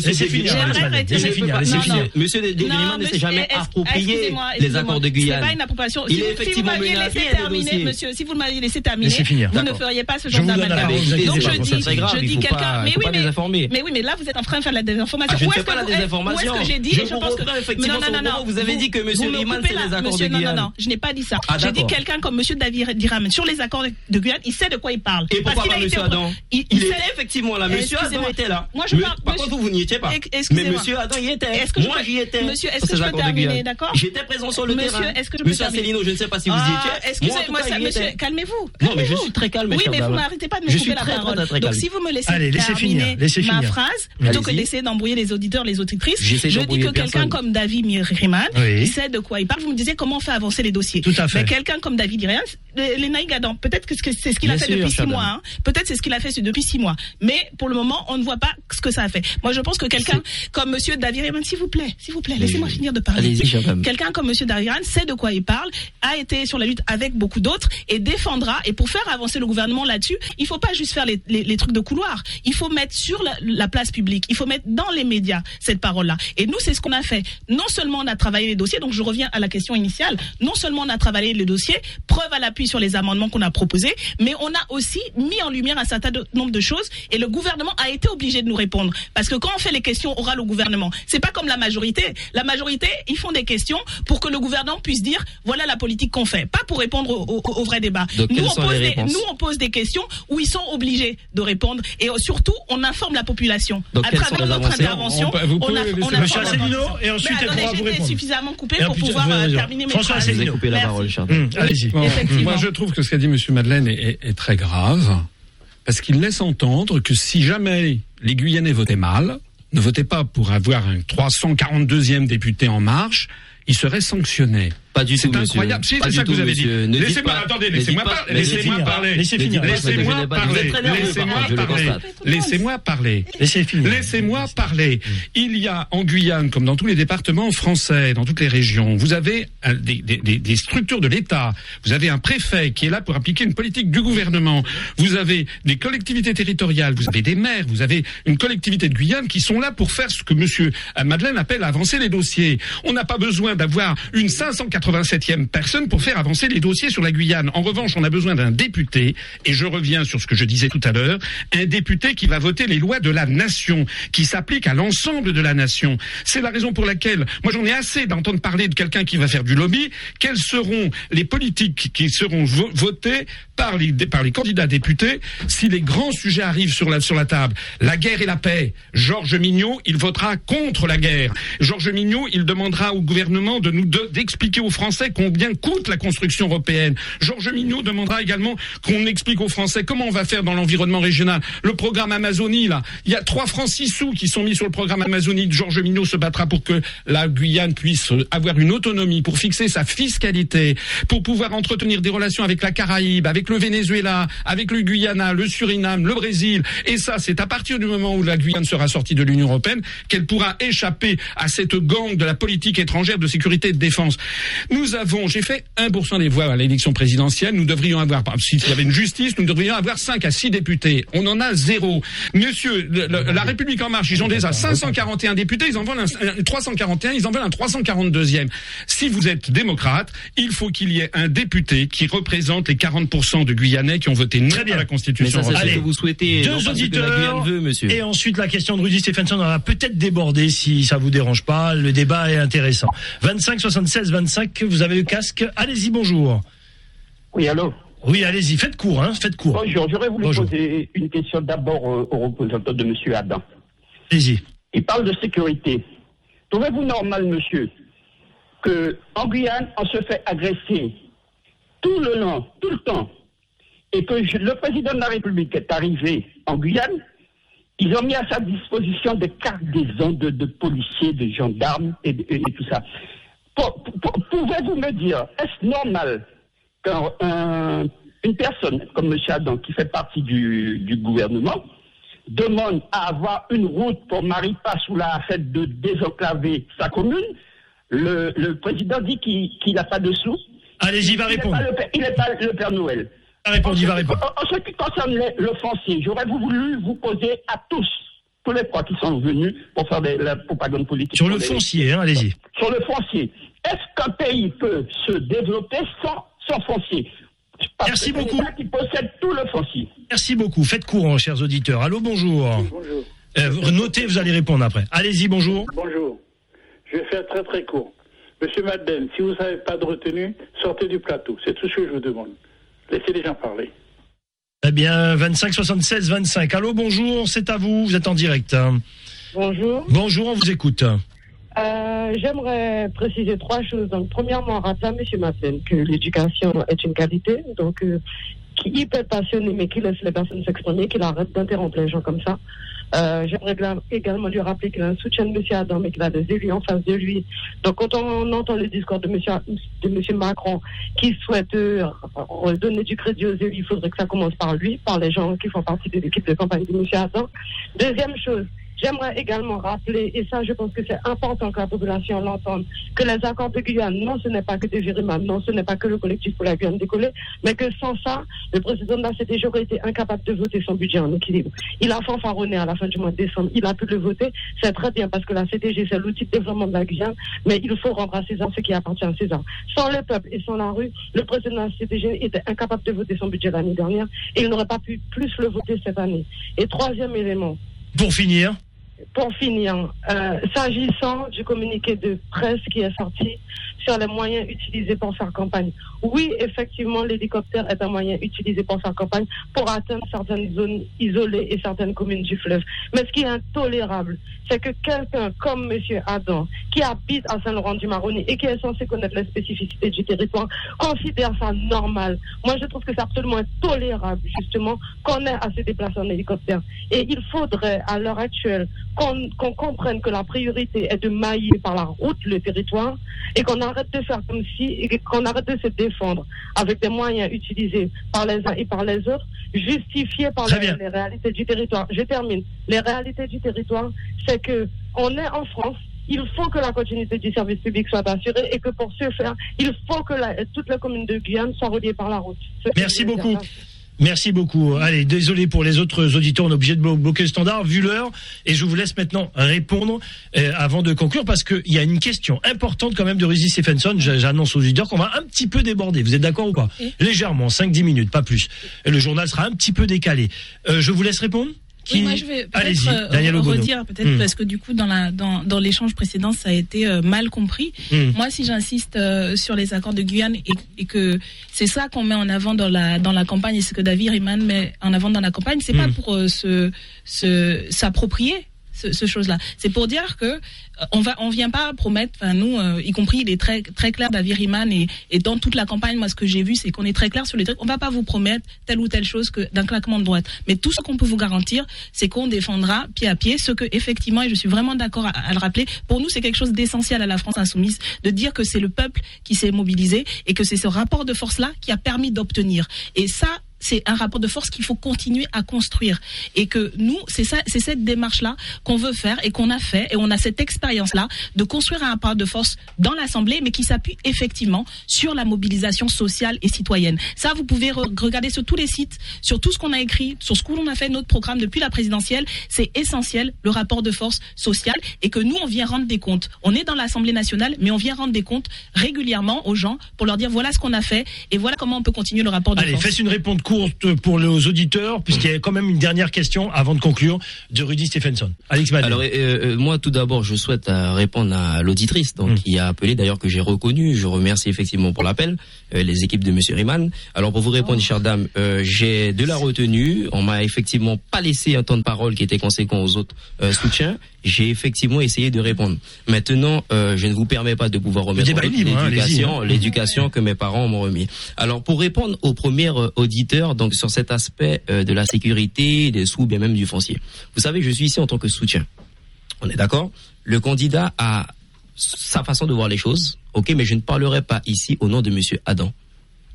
Monsieur Non, non. Non, ne s'est mais jamais approprié les accords de Guyane. pas une appropriation. Il Si est effectivement m'aviez menacé, monsieur, si vous m'aviez laissé terminer, vous ne feriez pas ce genre d'amalgame. Donc je dis, je dis quelqu'un, mais oui, mais mais oui, mais là vous êtes en train de faire de la Ah, désinformation. je ne Où fais est-ce pas que la vous- où est-ce désinformation. que j'ai dit Je pense que effectivement non, non, non, non, vous avez dit que monsieur coupez c'est les accords monsieur, de Non, non, Guyane. non, je n'ai pas dit ça. Ah, J'ai dit quelqu'un comme monsieur David Diramen sur les accords de Guyane, il sait de quoi il parle. Et pourquoi pas Monsieur Adam il- sait- effectivement là. Monsieur Adam était là. Moi, je Par monsieur- contre, vous n'y étiez pas. Mais excusez-moi. Monsieur Adam y était. Est-ce que je Moi, j'y étais. Monsieur, est-ce que je peux terminer, d'accord J'étais présent sur le Monsieur, terrain. est-ce que je peux Monsieur terminer Asselineau, je ne sais pas si vous y Ah, étiez. Excusez-moi, monsieur, calmez-vous. Non, mais je calmez-vous. suis très calme, Oui, mais vous dame. n'arrêtez pas de me Je couper suis la parole. Donc si vous me laissez terminer ma phrase, plutôt que d'essayer d'embrouiller les auditeurs, les auditrices, je dis que quelqu'un comme David Riemann, il sait de quoi il parle. Vous me disiez comment on fait avancer les dossiers. Tout à fait. Mais quelqu'un comme David Riemann, les Naïgadans, peut-être que c'est ce qu'il a fait depuis six mois. hein. Peut-être c'est ce qu'il a fait depuis six mois. Mais pour le moment, on ne voit pas ce que ça a fait. Moi, je pense que quelqu'un comme Monsieur David Riemann, s'il vous plaît, s'il vous plaît, laissez-moi finir de parler. Quelqu'un comme Monsieur David Riemann sait de quoi il parle, a été sur la lutte avec beaucoup d'autres et défendra. Et pour faire avancer le gouvernement là-dessus, il faut pas juste faire les, les- les trucs de couloir. Il faut mettre sur la, la place publique. Il faut mettre dans les médias cette parole-là. Et nous, c'est ce qu'on a fait. Non seulement on a travaillé les dossiers, donc je reviens à la question initiale. Non seulement on a travaillé les dossiers, preuve à l'appui sur les amendements qu'on a proposés, mais on a aussi mis en lumière un certain nombre de choses. Et le gouvernement a été obligé de nous répondre. Parce que quand on fait les questions orales au gouvernement, c'est pas comme la majorité. La majorité, ils font des questions pour que le gouvernement puisse dire voilà la politique qu'on fait, pas pour répondre au, au- au vrai débat. Donc, nous, on pose des, réponses nous, on pose des questions où ils sont obligés de répondre. Et surtout, on informe la population. Donc, à travers notre intervention, On on, pouvez a, on Monsieur Monsieur Asselineau, et ensuite Mais elle attendez, pourra vous répondre. suffisamment coupé pour pouvoir euh, terminer mes François Asselineau. coupé la parole, dame. Hum, Allez-y. Moi, je trouve que ce qu'a dit M. Madeleine est, est- est très grave, parce qu'il laisse entendre que si jamais les Guyanais votaient mal, ne votaient pas pour avoir un 342e député en marche, ils seraient sanctionnés. Pas du C'est tout, monsieur. incroyable. C'est du ça que tout, vous avez dit. Laissez-moi, pas- attendez, laissez-moi parler. laissez Laissez-moi finir. parler. Laissez finir. Laissez-moi parler. Laissez-moi parler. Laissez-moi parler. Laissez finir. Laissez-moi parler. Il y a en Guyane, comme dans tous les départements français, dans toutes les régions, vous avez des, des- des- des structures de l'État. Vous avez un préfet qui est là pour appliquer une politique du gouvernement. Vous avez des collectivités territoriales. Vous avez des maires. Vous avez une collectivité de Guyane qui sont là pour faire ce que Monsieur Madeleine appelle avancer les dossiers. On n'a pas besoin d'avoir une 587e personne pour faire avancer les dossiers sur la Guyane. En revanche, on a besoin d'un député, et je reviens sur ce que je disais tout à l'heure, un député qui va voter les lois de la nation, qui s'appliquent à l'ensemble de la nation. C'est la raison pour laquelle, moi j'en ai assez d'entendre parler de quelqu'un qui va faire du lobby. Quelles seront les politiques qui seront vo- votées par les, par les candidats députés si les grands sujets arrivent sur la, sur la table? La guerre et la paix. Georges Mignot, il votera contre la guerre. Georges Mignot, il demandera au gouvernement de nous de- d'expliquer Français combien coûte la construction européenne. Georges Mignot demandera également qu'on explique aux Français comment on va faire dans l'environnement régional. Le programme Amazonie, là, il y a 3 francs 6 sous qui sont mis sur le programme Amazonie. Georges Mignot se battra pour que la Guyane puisse avoir une autonomie, pour fixer sa fiscalité, pour pouvoir entretenir des relations avec la Caraïbe, avec le Venezuela, avec le Guyana, le Suriname, le Brésil. Et ça, c'est à partir du moment où la Guyane sera sortie de l'Union européenne qu'elle pourra échapper à cette gang de la politique étrangère de sécurité et de défense. Nous avons, j'ai fait 1% des voix à l'élection présidentielle. Nous devrions avoir, s'il y avait une justice, nous devrions avoir 5 à 6 députés. On en a zéro. Monsieur, le- le- la République en marche, ils ont déjà 541 députés, ils en veulent un, un 341, ils en veulent un 342e. Si vous êtes démocrate, il faut qu'il y ait un député qui représente les 40% de Guyanais qui ont voté non à la Mais Constitution ça, ce que vous souhaitez. Deux auditeurs. Guyane veut, monsieur. Et ensuite, la question de Rudy Stephenson, on va peut-être déborder si ça vous dérange pas. Le débat est intéressant. 25 76 25, vous avez le casque. Allez-y, bonjour. Oui, allô Oui, allez-y, faites court, hein, faites court. Bonjour, j'aurais voulu Bonjour. poser une question d'abord euh, au représentant de M. Adam. Allez-y. Il parle de sécurité. Trouvez-vous normal, monsieur, que en Guyane, on se fait agresser tout le long, tout le temps, et que je- le président de la République est arrivé en Guyane, ils ont mis à sa disposition des cargaisons de, de policiers, de gendarmes et tout ça. Pouvez-vous me dire, est-ce normal qu'une personne comme M. Adam, qui fait partie du, du gouvernement, demande à avoir une route pour Maripa sous la fête de désenclaver sa commune, le, le président dit qu'il n'a pas de sous. Allez-y, il va répondre. Il n'est pas le Père Noël. Il va répondre, il va répondre. En, ce qui concerne le foncier, j'aurais voulu vous poser à tous, tous les trois qui sont venus pour faire de la propagande politique. Sur le foncier, hein, allez-y. Sur le foncier. Est-ce qu'un pays peut se développer sans, sans foncier? Parce Merci que beaucoup. qui possède tout le foncier. Merci beaucoup. Faites courant, chers auditeurs. Allô, bonjour. Bonjour. Euh, notez, vous allez répondre après. Allez-y, bonjour. Bonjour. Je vais faire très très court. Monsieur Madeleine, si vous n'avez pas de retenue, sortez du plateau. C'est tout ce que je vous demande. Laissez les gens parler. Eh bien, 25 76 25. Allô, bonjour, c'est à vous. Vous êtes en direct. hein. Bonjour. Bonjour, on vous écoute. Euh, J'aimerais préciser trois choses. Donc, premièrement, rappeler à M. Madeleine que l'éducation est une qualité, donc euh, qui hyper passionné, mais qui laisse les personnes s'exprimer, qu'il arrête d'interrompre les gens comme ça. Euh, J'aimerais également lui rappeler qu'il a un soutien de M. Adam, mais qu'il a des élus en face de lui. Donc, quand on entend le discours de M. de monsieur Macron qui souhaite euh, donner du crédit aux élus, il faudrait que ça commence par lui, par les gens qui font partie de l'équipe de campagne de M. Adam. Deuxième chose, J'aimerais également rappeler, et ça je pense que c'est important que la population l'entende, que les accords de Guyane, non ce n'est pas que des viriman, non ce n'est pas que le collectif pour la Guyane décollée, mais que sans ça, le président de la CDG aurait été incapable de voter son budget en équilibre. Il a fanfaronné à la fin du mois de décembre, il a pu le voter, c'est très bien parce que la CDG c'est l'outil de développement de la Guyane, mais il faut rendre à César ce qui appartient à César. Sans le peuple et sans la rue, le président de la CDG était incapable de voter son budget l'année dernière et il n'aurait pas pu plus le voter cette année. Et troisième élément, Pour finir, pour finir, euh, s'agissant du communiqué de presse qui est sorti sur les moyens utilisés pour faire campagne, oui, effectivement, l'hélicoptère est un moyen utilisé pour faire campagne pour atteindre certaines zones isolées et certaines communes du fleuve. Mais ce qui est intolérable, c'est que quelqu'un comme M. Adam, qui habite à Saint-Laurent-du-Maroni et qui est censé connaître les spécificités du territoire, considère ça normal. Moi, je trouve que c'est absolument intolérable, justement, qu'on ait à se déplacer en hélicoptère. Et il faudrait, à l'heure actuelle, qu'on qu'on comprenne que la priorité est de mailler par la route le territoire et qu'on arrête de faire comme si, et qu'on arrête de se défendre avec des moyens utilisés par les uns et par les autres, justifiés par les, réalités du territoire. Je termine. Les réalités du territoire, c'est que on est en France. Il faut que la continuité du service public soit assurée et que pour ce faire, il faut que la, toutes les communes de Guyane soient reliées par la route. Ce Merci beaucoup. Merci beaucoup. Allez, désolé pour les autres auditeurs, on est obligé de blo- bloquer le standard vu l'heure. Et je vous laisse maintenant répondre euh, avant de conclure parce qu'il y a une question importante quand même de Rudy Stephenson. J'a- J'annonce aux auditeurs qu'on va un petit peu déborder. Vous êtes d'accord ou pas? Légèrement, 5-10 minutes, pas plus. Et le journal sera un petit peu décalé. Euh, je vous laisse répondre? Oui, moi je vais peut-être euh, redire peut-être Hmm. parce que du coup dans la dans, dans l'échange précédent ça a été euh, mal compris. Hmm. Moi si j'insiste euh, sur les accords de Guyane et, et que c'est ça qu'on met en avant dans la dans la campagne et ce que David Riemann met en avant dans la campagne, c'est pas Hmm. pour euh, se se s'approprier ce, chose-là. C'est pour dire que euh, on va, on vient pas promettre. Enfin, nous, euh, y compris, il est très, très clair, David et, et dans toute la campagne, moi, ce que j'ai vu, c'est qu'on est très clair sur les trucs. On va pas vous promettre telle ou telle chose que d'un claquement de droite. Mais tout ce qu'on peut vous garantir, c'est qu'on défendra pied à pied ce que, effectivement, et je suis vraiment d'accord à, à le rappeler. Pour nous, c'est quelque chose d'essentiel à la France insoumise de dire que c'est le peuple qui s'est mobilisé et que c'est ce rapport de force-là qui a permis d'obtenir. Et ça, c'est un rapport de force qu'il faut continuer à construire. Et que nous c'est ça c'est cette démarche là qu'on veut faire et qu'on a fait. Et on a cette expérience là de construire un rapport de force dans l'assemblée mais qui s'appuie effectivement sur la mobilisation sociale et citoyenne. Ça vous pouvez re- regarder sur tous les sites sur tout ce qu'on a écrit sur ce qu'on a fait notre programme depuis la présidentielle. C'est essentiel le rapport de force sociale. Et que nous on vient rendre des comptes. On est dans l'assemblée nationale mais on vient rendre des comptes régulièrement aux gens pour leur dire voilà ce qu'on a fait et voilà comment on peut continuer le rapport de Allez, force. faites une réponse courte pour nos auditeurs, puisqu'il y a quand même une dernière question avant de conclure de Rudy Stephenson. Alex. Alors, euh, euh, moi, tout d'abord, je souhaite euh, répondre à l'auditrice, donc qui a appelé, d'ailleurs que j'ai reconnu. Je remercie effectivement pour l'appel, euh, les équipes de Monsieur Riemann. Alors, pour vous répondre, chère dame, euh, j'ai de la retenue. On m'a effectivement pas laissé un temps de parole qui était conséquent aux autres euh, soutiens. J'ai effectivement essayé de répondre. Maintenant, euh, je ne vous permets pas de pouvoir remettre hein, l'éducation, hein. l'éducation que mes parents m'ont remis. Alors, pour répondre au premier euh, donc sur cet aspect euh, de la sécurité, des sous, bien même du foncier. Vous savez, je suis ici en tant que soutien. On est d'accord? Le candidat a sa façon de voir les choses, ok, mais je ne parlerai pas ici au nom de Monsieur Adam.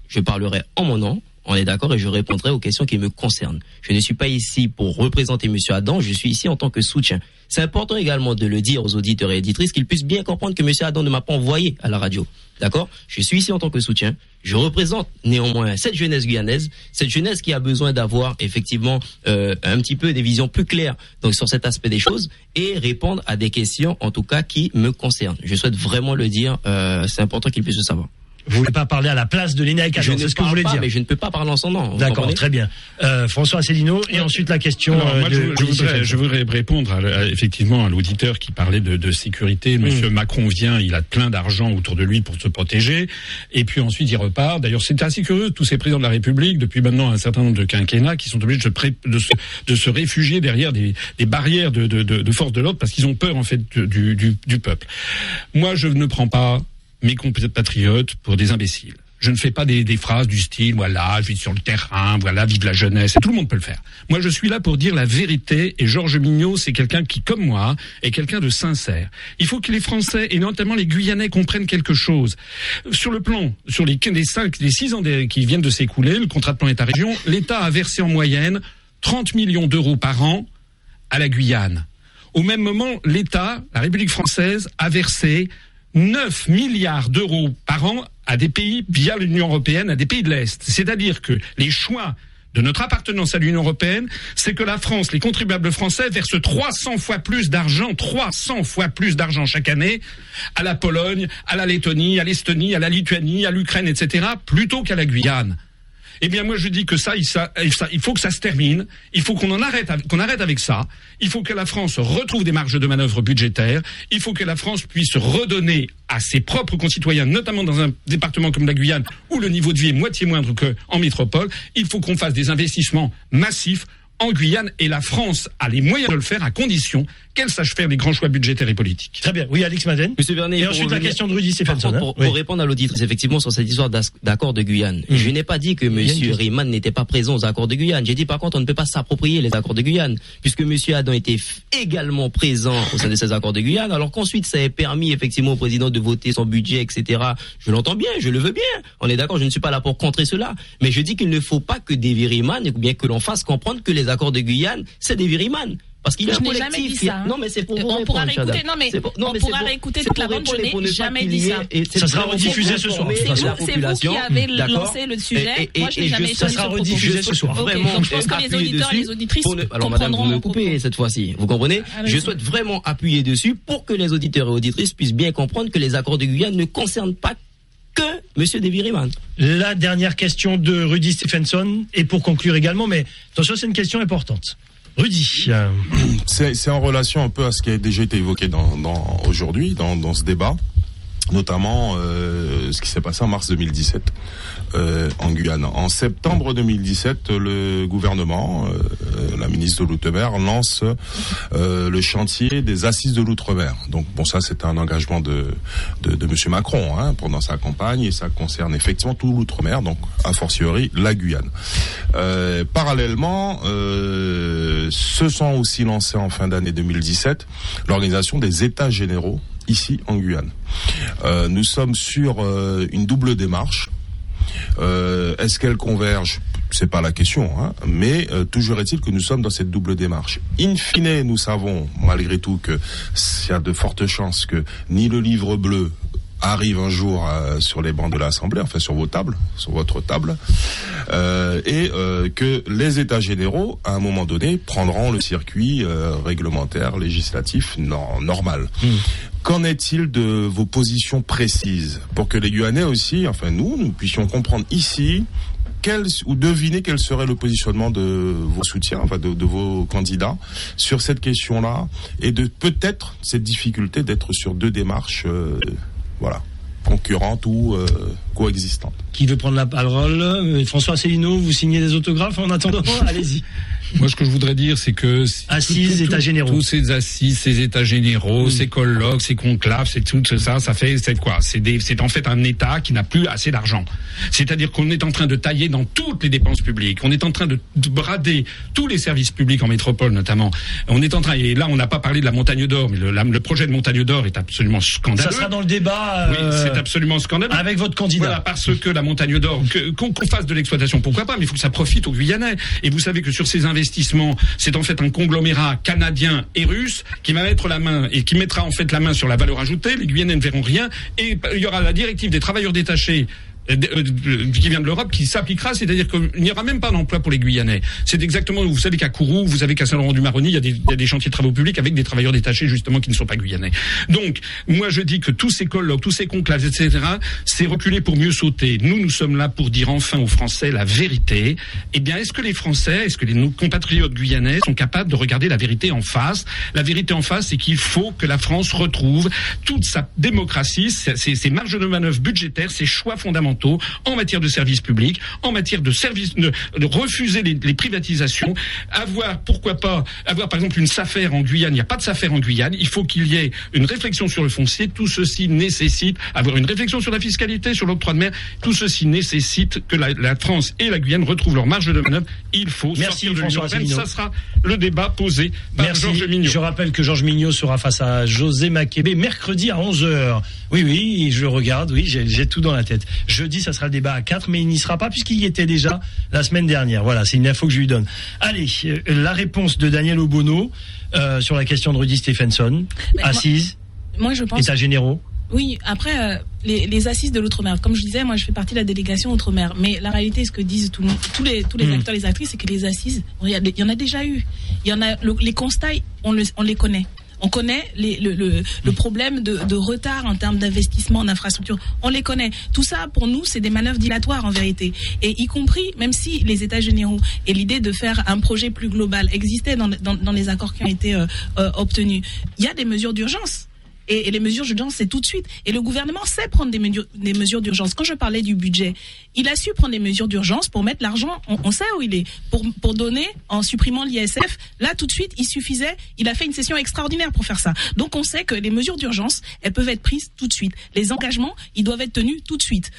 Je parlerai en mon nom, on est d'accord, et je répondrai aux questions qui me concernent. Je ne suis pas ici pour représenter Monsieur Adam, je suis ici en tant que soutien. C'est important également de le dire aux auditeurs et éditrices qu'ils puissent bien comprendre que Monsieur Adam ne m'a pas envoyé à la radio. D'accord? Je suis ici en tant que soutien. Je représente néanmoins cette jeunesse guyanaise, cette jeunesse qui a besoin d'avoir effectivement euh, un petit peu des visions plus claires donc sur cet aspect des choses et répondre à des questions en tout cas qui me concernent. Je souhaite vraiment le dire. euh, c'est important qu'ils puissent le savoir. Vous voulez pas parler à la place de l'ENA Je ne c'est ce que vous voulez pas, dire. mais je ne peux pas parler en son nom. D'accord, très bien. Euh, François Asselineau, et ensuite la question Alors, euh, moi, de je, voudrais, je voudrais répondre à, à- effectivement à l'auditeur qui parlait de, de sécurité. Monsieur Macron vient, il a plein d'argent autour de lui pour se protéger, et puis ensuite il repart. D'ailleurs, c'est assez curieux tous ces présidents de la République depuis maintenant un certain nombre de quinquennats qui sont obligés de se, pré- de se, de se réfugier derrière des, des barrières de, de, de, de force de l'ordre parce qu'ils ont peur en fait du, du, du peuple. Moi, je ne prends pas mes compatriotes pour des imbéciles. Je ne fais pas des, phrases du style voilà, je vis sur le terrain, voilà, vive la jeunesse. Et tout le monde peut le faire. Moi, je suis là pour dire la vérité. Et Georges Mignot, c'est quelqu'un qui, comme moi, est quelqu'un de sincère. Il faut que les Français et notamment les Guyanais comprennent quelque chose. Sur le plan, sur les, les cinq, les six ans qui viennent de s'écouler, le contrat de plan État-région, l'État a versé en moyenne 30 millions d'euros par an à la Guyane. Au même moment, l'État, la République française, a versé 9 milliards d'euros par an à des pays via l'Union européenne, à des pays de l'Est. C'est-à-dire que les choix de notre appartenance à l'Union européenne, c'est que la France, les contribuables français versent 300 fois plus d'argent, 300 fois plus d'argent chaque année à la Pologne, à la Lettonie, à l'Estonie, à la Lituanie, à l'Ukraine, etc., plutôt qu'à la Guyane. Eh bien, moi, je dis que ça, il, faut que ça se termine. Il faut qu'on en arrête, qu'on arrête avec ça. Il faut que la France retrouve des marges de manœuvre budgétaires. Il faut que la France puisse redonner à ses propres concitoyens, notamment dans un département comme la Guyane, où le niveau de vie est moitié moindre qu'en métropole. Il faut qu'on fasse des investissements massifs en Guyane et la France a les moyens de le faire à condition qu'elle sache faire les grands choix budgétaires et politiques. Très bien. Oui, Alex Madden. Monsieur Bernier, Et pour ensuite la question de Rudy Par Stephenson. contre, hein. pour, Oui. pour répondre à l'auditrice, effectivement, sur cette histoire d'accord de Guyane, Hmm. je n'ai pas dit que Monsieur. Riemann n'était pas présent aux accords de Guyane. J'ai dit par contre, on ne peut pas s'approprier les accords de Guyane, puisque Monsieur Adam était également présent au sein de ces accords de Guyane, alors qu'ensuite ça ait permis effectivement au président de voter son budget, etc. Je l'entends bien, je le veux bien. On est d'accord, je ne suis pas là pour contrer cela, mais je dis qu'il ne faut pas que David Riemann, ou bien que l'on fasse comprendre que les accords de Guyane, c'est David Riemann. Parce qu'il y a Je un n'ai collectif. jamais dit ça, hein. Non, mais c'est pour vous On répondre, pourra réécouter. Non, mais pour- on mais pourra pour- réécouter toute la bande. Je n'ai jamais dit ça. Ça sera rediffusé ce soir, C'est vous- qui avez lancé le sujet. Et- et- Moi, je n'ai jamais ça tenu sera rediffusé ce soir. Vraiment, je pense que les auditeurs et les auditrices Alors, madame, vous me coupez cette fois-ci. Vous comprenez Allez-y. Je souhaite vraiment appuyer dessus pour que les auditeurs et auditrices puissent bien comprendre que les accords de Guyane ne concernent pas que Monsieur David Riemann. La dernière question de Rudy Stephenson, et pour conclure également, mais attention, c'est une question importante. Rudy. C'est en relation un peu à ce qui a déjà été évoqué dans, dans- aujourd'hui, dans, dans ce débat, notamment euh, ce qui s'est passé en mars 2017 euh, en Guyane. En septembre 2017, le gouvernement, euh, la ministre de l'Outre-mer, lance euh, le chantier des assises de l'Outre-mer. Donc bon, ça c'est un engagement de, de, de Monsieur Macron hein, pendant sa campagne et ça concerne effectivement tout l'Outre-mer, donc a fortiori la Guyane. Euh, parallèlement, euh, se sont aussi lancés en fin d'année 2017 l'organisation des États généraux ici en Guyane. Euh, nous sommes sur euh, une double démarche. Euh, Est-ce qu'elle converge? C'est pas la question, hein, mais euh, toujours est-il que nous sommes dans cette double démarche. In fine, nous savons malgré tout que s'il y a de fortes chances que ni le livre bleu arrive un jour euh, sur les bancs de l'Assemblée, enfin sur vos tables, sur votre table, euh, et euh, que les États généraux, à un moment donné, prendront le circuit euh, réglementaire, législatif nor- normal. Qu'en est-il de vos positions précises pour que les Guyanais aussi, enfin nous, nous puissions comprendre ici quel, ou deviner quel serait le positionnement de vos soutiens, enfin de, de vos candidats sur cette question-là et de peut-être cette difficulté d'être sur deux démarches, euh, voilà, concurrentes ou euh, coexistantes. Qui veut prendre la parole? Euh, François Asselineau, vous signez des autographes en attendant? Allez-y. Moi, ce que je voudrais dire, c'est que si- Assises, tout- états généraux. tous ces assises, ces états généraux, ces colloques, ces conclaves, c'est tout ça, ça fait c'est quoi? C'est en fait un État qui n'a plus assez d'argent. C'est-à-dire qu'on est en train de tailler dans toutes les dépenses publiques. On est en train de, de brader tous les services publics en métropole, notamment. On est en train et là, on n'a pas parlé de la Montagne d'Or, mais le, la- le projet de Montagne d'Or est absolument scandaleux. Ça sera dans le débat. Oui, euh, c'est absolument scandaleux. Avec votre candidat. Voilà, parce que la montagne d'or, qu'on fasse de l'exploitation, pourquoi pas, mais il faut que ça profite aux Guyanais. Et vous savez que sur ces c'est en fait un conglomérat canadien et russe qui va mettre la main et qui mettra en fait la main sur la valeur ajoutée. Les Guyanais ne verront rien. Et il y aura la directive des travailleurs détachés qui vient de l'Europe qui s'appliquera, c'est-à-dire qu'il n'y aura même pas d'emploi pour les Guyanais. C'est exactement, vous savez qu'à Kourou, vous savez qu'à Saint-Laurent-du-Maroni, il il y a des chantiers de travaux publics avec des travailleurs détachés justement qui ne sont pas guyanais. Donc, moi je dis que tous ces colloques, tous ces conclaves, etc., c'est reculer pour mieux sauter. Nous, nous sommes là pour dire enfin aux Français la vérité. Eh bien, est-ce que les Français, est-ce que les, nos compatriotes guyanais sont capables de regarder la vérité en face? La vérité en face, c'est qu'il faut que la France retrouve toute sa démocratie, ses- ses marges de manœuvre budgétaires, ses choix fondamentaux en matière de services publics, en matière de services, de, de refuser les, les privatisations, avoir, pourquoi pas, avoir par exemple une SAFER en Guyane. Il n'y a pas de SAFER en Guyane. Il faut qu'il y ait une réflexion sur le foncier. Tout ceci nécessite avoir une réflexion sur la fiscalité, sur l'octroi de mer. Tout ceci nécessite que la, la France et la Guyane retrouvent leur marge de manœuvre. Il faut Merci, sortir de l'Union européenne. Ça sera le débat posé par Merci. Georges Mignot. Je rappelle que Georges Mignot sera face à José Makébé mercredi à 11h. Oui, oui, je regarde, oui, j'ai j'ai tout dans la tête. Jeudi, ça sera le débat à 4, mais il n'y sera pas puisqu'il y était déjà la semaine dernière. Voilà, c'est une info que je lui donne. Allez, euh, la réponse de Daniel Obono euh, sur la question de Rudy Stephenson. Mais moi- Assise, Moi, je pense. états généraux. Oui, après, euh, les, les assises de l'outre-mer, comme je disais, moi je fais partie de la délégation outre-mer. Mais la réalité, ce que disent tout le monde, tous les, tous les Mm. acteurs, les actrices, c'est que les assises, il y, a- il y en a déjà eu. Il y en a, le- les constats, on, le- on les connaît. On connaît les- le, le- le problème de, de retard en termes d'investissement en infrastructure. On les connaît. Tout ça, pour nous, c'est des manœuvres dilatoires en vérité. Et y compris, même si les États généraux et l'idée de faire un projet plus global existait dans, dans, dans les accords qui ont été euh, euh, obtenus, il y a des mesures d'urgence Et, les mesures d'urgence, c'est tout de suite. Et le gouvernement sait prendre des mesures, des mesures d'urgence. Quand je parlais du budget, il a su prendre des mesures d'urgence pour mettre l'argent, on, on sait où il est, pour, pour donner en supprimant l'ISF. Là, tout de suite, il suffisait, il a fait une session extraordinaire pour faire ça. Donc, on sait que les mesures d'urgence, elles peuvent être prises tout de suite. Les engagements, ils doivent être tenus tout de suite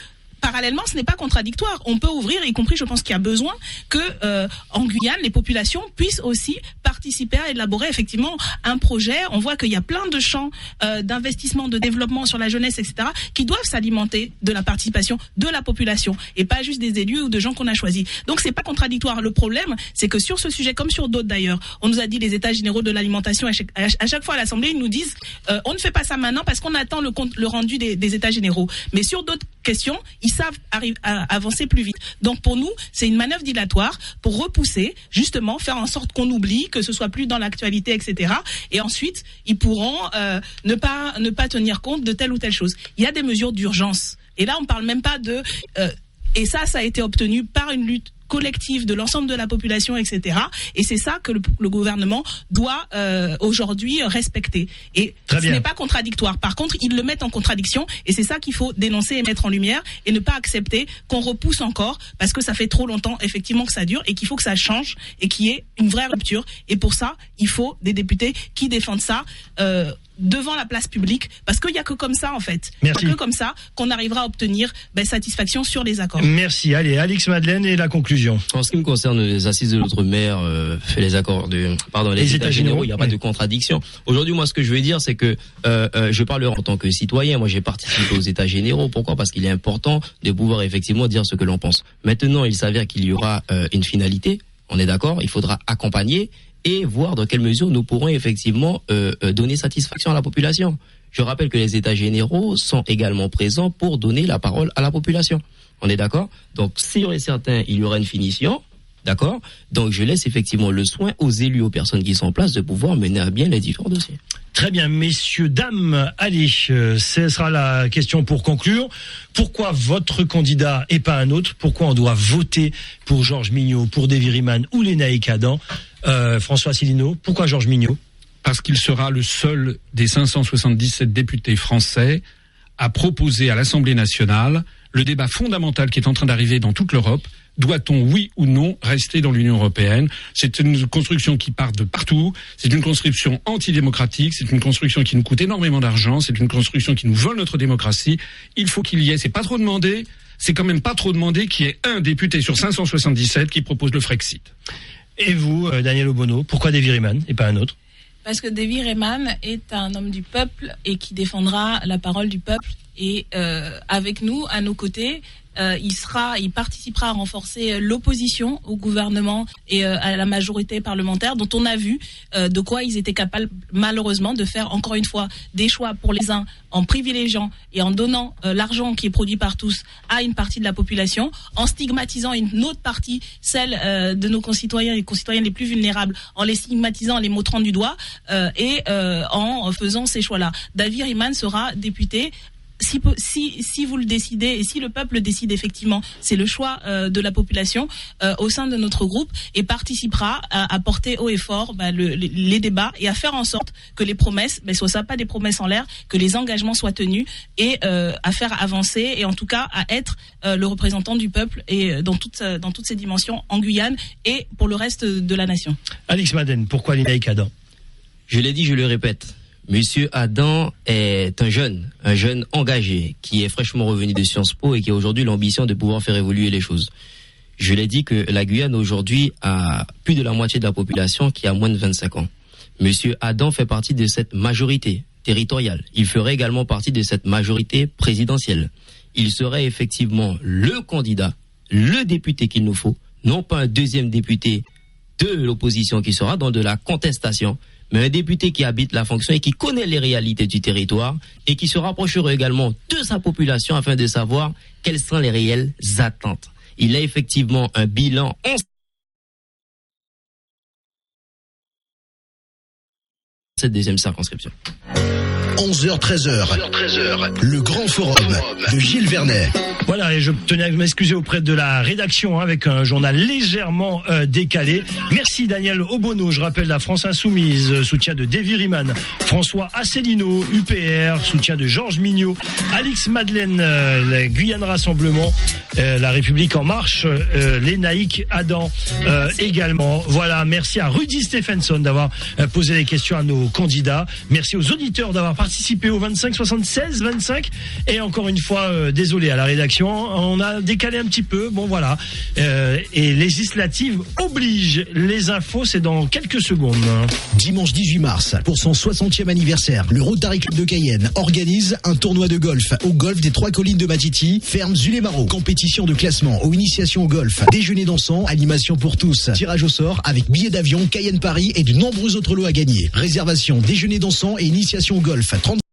parallèlement, ce n'est pas contradictoire. On peut ouvrir, y compris, je pense qu'il y a besoin que euh, en Guyane, les populations puissent aussi participer à élaborer effectivement un projet. On voit qu'il y a plein de champs euh, d'investissement, de développement sur la jeunesse, etc., qui doivent s'alimenter de la participation de la population et pas juste des élus ou de gens qu'on a choisis. Donc c'est pas contradictoire. Le problème, c'est que sur ce sujet, comme sur d'autres d'ailleurs, on nous a dit les états généraux de l'alimentation à chaque, fois à l'Assemblée, ils nous disent euh, on ne fait pas ça maintenant parce qu'on attend le, compte, le rendu des, des états généraux. Mais sur d'autres questions, ils savent arriver à avancer plus vite. Donc pour nous, c'est une manœuvre dilatoire pour repousser, justement, faire en sorte qu'on oublie, que ce soit plus dans l'actualité, etc. Et ensuite, ils pourront euh, ne pas ne pas tenir compte de telle ou telle chose. Il y a des mesures d'urgence. Et là, on parle même pas de euh, et ça, ça a été obtenu par une lutte collective de l'ensemble de la population, etc. Et c'est ça que le, le gouvernement doit euh, aujourd'hui respecter. Et Très ce n'est pas contradictoire. Par contre, ils le mettent en contradiction, et c'est ça qu'il faut dénoncer et mettre en lumière, et ne pas accepter qu'on repousse encore, parce que ça fait trop longtemps effectivement que ça dure, et qu'il faut que ça change, et qu'il y ait une vraie rupture. Et pour ça, il faut des députés qui défendent ça. Euh, devant la place publique parce qu'il n'y a que comme ça en fait il Merci. n'y a que comme ça qu'on arrivera à obtenir ben, satisfaction sur les accords Merci. Allez, Alix Madeleine et la conclusion. En ce qui me concerne les assises de l'outre-mer, euh, fait les accords de, pardon, les, Les états États généraux, il n'y a pas oui. de contradiction. Aujourd'hui, moi, ce que je veux dire, c'est que euh, euh, je parlerai en tant que citoyen. Moi, j'ai participé aux états généraux. Pourquoi? Parce qu'il est important de pouvoir effectivement dire ce que l'on pense. Maintenant, il s'avère qu'il y aura euh, une finalité. On est d'accord? Il faudra accompagner et voir dans quelle mesure nous pourrons effectivement euh, euh, donner satisfaction à la population. Je rappelle que les États généraux sont également présents pour donner la parole à la population. On est d'accord? Donc, sûr et certain, il y aura une finition. D'accord? Donc, je laisse effectivement le soin aux élus, aux personnes qui sont en place de pouvoir mener à bien les différents dossiers. Très bien, messieurs, dames, allez, euh, ce sera la question pour conclure. Pourquoi votre candidat et pas un autre? Pourquoi on doit voter pour Georges Mignot, pour Davy Riemann ou les Naïkadans euh, François Asselineau, pourquoi Georges Mignot? Parce qu'il sera le seul des 577 députés français à proposer à l'Assemblée nationale le débat fondamental qui est en train d'arriver dans toute l'Europe. Doit-on, oui ou non, rester dans l'Union européenne? C'est une construction qui part de partout. C'est une construction antidémocratique. C'est une construction qui nous coûte énormément d'argent. C'est une construction qui nous vole notre démocratie. Il faut qu'il y ait. C'est pas trop demandé. C'est quand même pas trop demandé qu'il y ait un député sur 577 qui propose le Frexit. Et vous, euh, Daniel Obono, pourquoi Davy Riemann et pas un autre? Parce que Davy Rayman est un homme du peuple et qui défendra la parole du peuple. Et euh, avec nous, à nos côtés, euh, il sera, il participera à renforcer l'opposition au gouvernement et euh, à la majorité parlementaire, dont on a vu euh, de quoi ils étaient capables, malheureusement, de faire encore une fois des choix pour les uns en privilégiant et en donnant euh, l'argent qui est produit par tous à une partie de la population, en stigmatisant une autre partie, celle euh, de nos concitoyens et concitoyennes les plus vulnérables, en les stigmatisant, en les montrant du doigt euh, et euh, en faisant ces choix-là. David Riemann sera député si, si, si vous le décidez et si le peuple le décide effectivement, c'est le choix euh, de la population euh, au sein de notre groupe et participera à, à porter haut et fort bah, le- les, débats et à faire en sorte que les promesses ne soient pas des promesses en l'air, que les engagements soient tenus et euh, à faire avancer et en tout cas à être euh, le représentant du peuple et dans toutes dans toutes ses dimensions en Guyane et pour le reste de la nation. Alix Madeleine, pourquoi Je l'ai dit, je le répète. Monsieur Adam est un jeune, un jeune engagé qui est fraîchement revenu de Sciences Po et qui a aujourd'hui l'ambition de pouvoir faire évoluer les choses. Je l'ai dit que la Guyane aujourd'hui a plus de la moitié de la population qui a moins de 25 ans. Monsieur Adam fait partie de cette majorité territoriale. Il ferait également partie de cette majorité présidentielle. Il serait effectivement le candidat, le député qu'il nous faut, non pas un deuxième député de l'opposition qui sera dans de la contestation, mais un député qui habite la fonction et qui connaît les réalités du territoire et qui se rapprochera également de sa population afin de savoir quelles sont les réelles attentes. Il a effectivement un bilan cette deuxième circonscription. 11h, 13h. 13h. Le grand forum de Gilles Vernet. Voilà, et je tenais à m'excuser auprès de la rédaction hein, avec un journal légèrement euh, décalé. Merci Daniel Obono, je rappelle la France Insoumise, euh, soutien de Davy Riemann, François Asselineau, UPR, soutien de Georges Mignot, Alix Madeleine, euh, Guyane Rassemblement, la République En Marche, les Naïcs Adam également. Voilà, merci à Rudy Stephenson d'avoir posé les questions à nos candidats. Merci aux auditeurs d'avoir participé au 25 76 25 et encore une fois euh, désolé à la rédaction, on a décalé un petit peu. Bon voilà. Euh, et législative oblige. Les infos, c'est dans quelques secondes. Dimanche 18 mars, pour son 60e anniversaire, le Rotary Club de Cayenne organise un tournoi de golf au golf des Trois Collines de Matiti, ferme Zulémaro. Compétition de classement ou initiation au golf, déjeuner dansant, animation pour tous, tirage au sort avec billets d'avion Cayenne Paris et de nombreux autres lots à gagner. Réservation, déjeuner dansant et initiation au golf. 30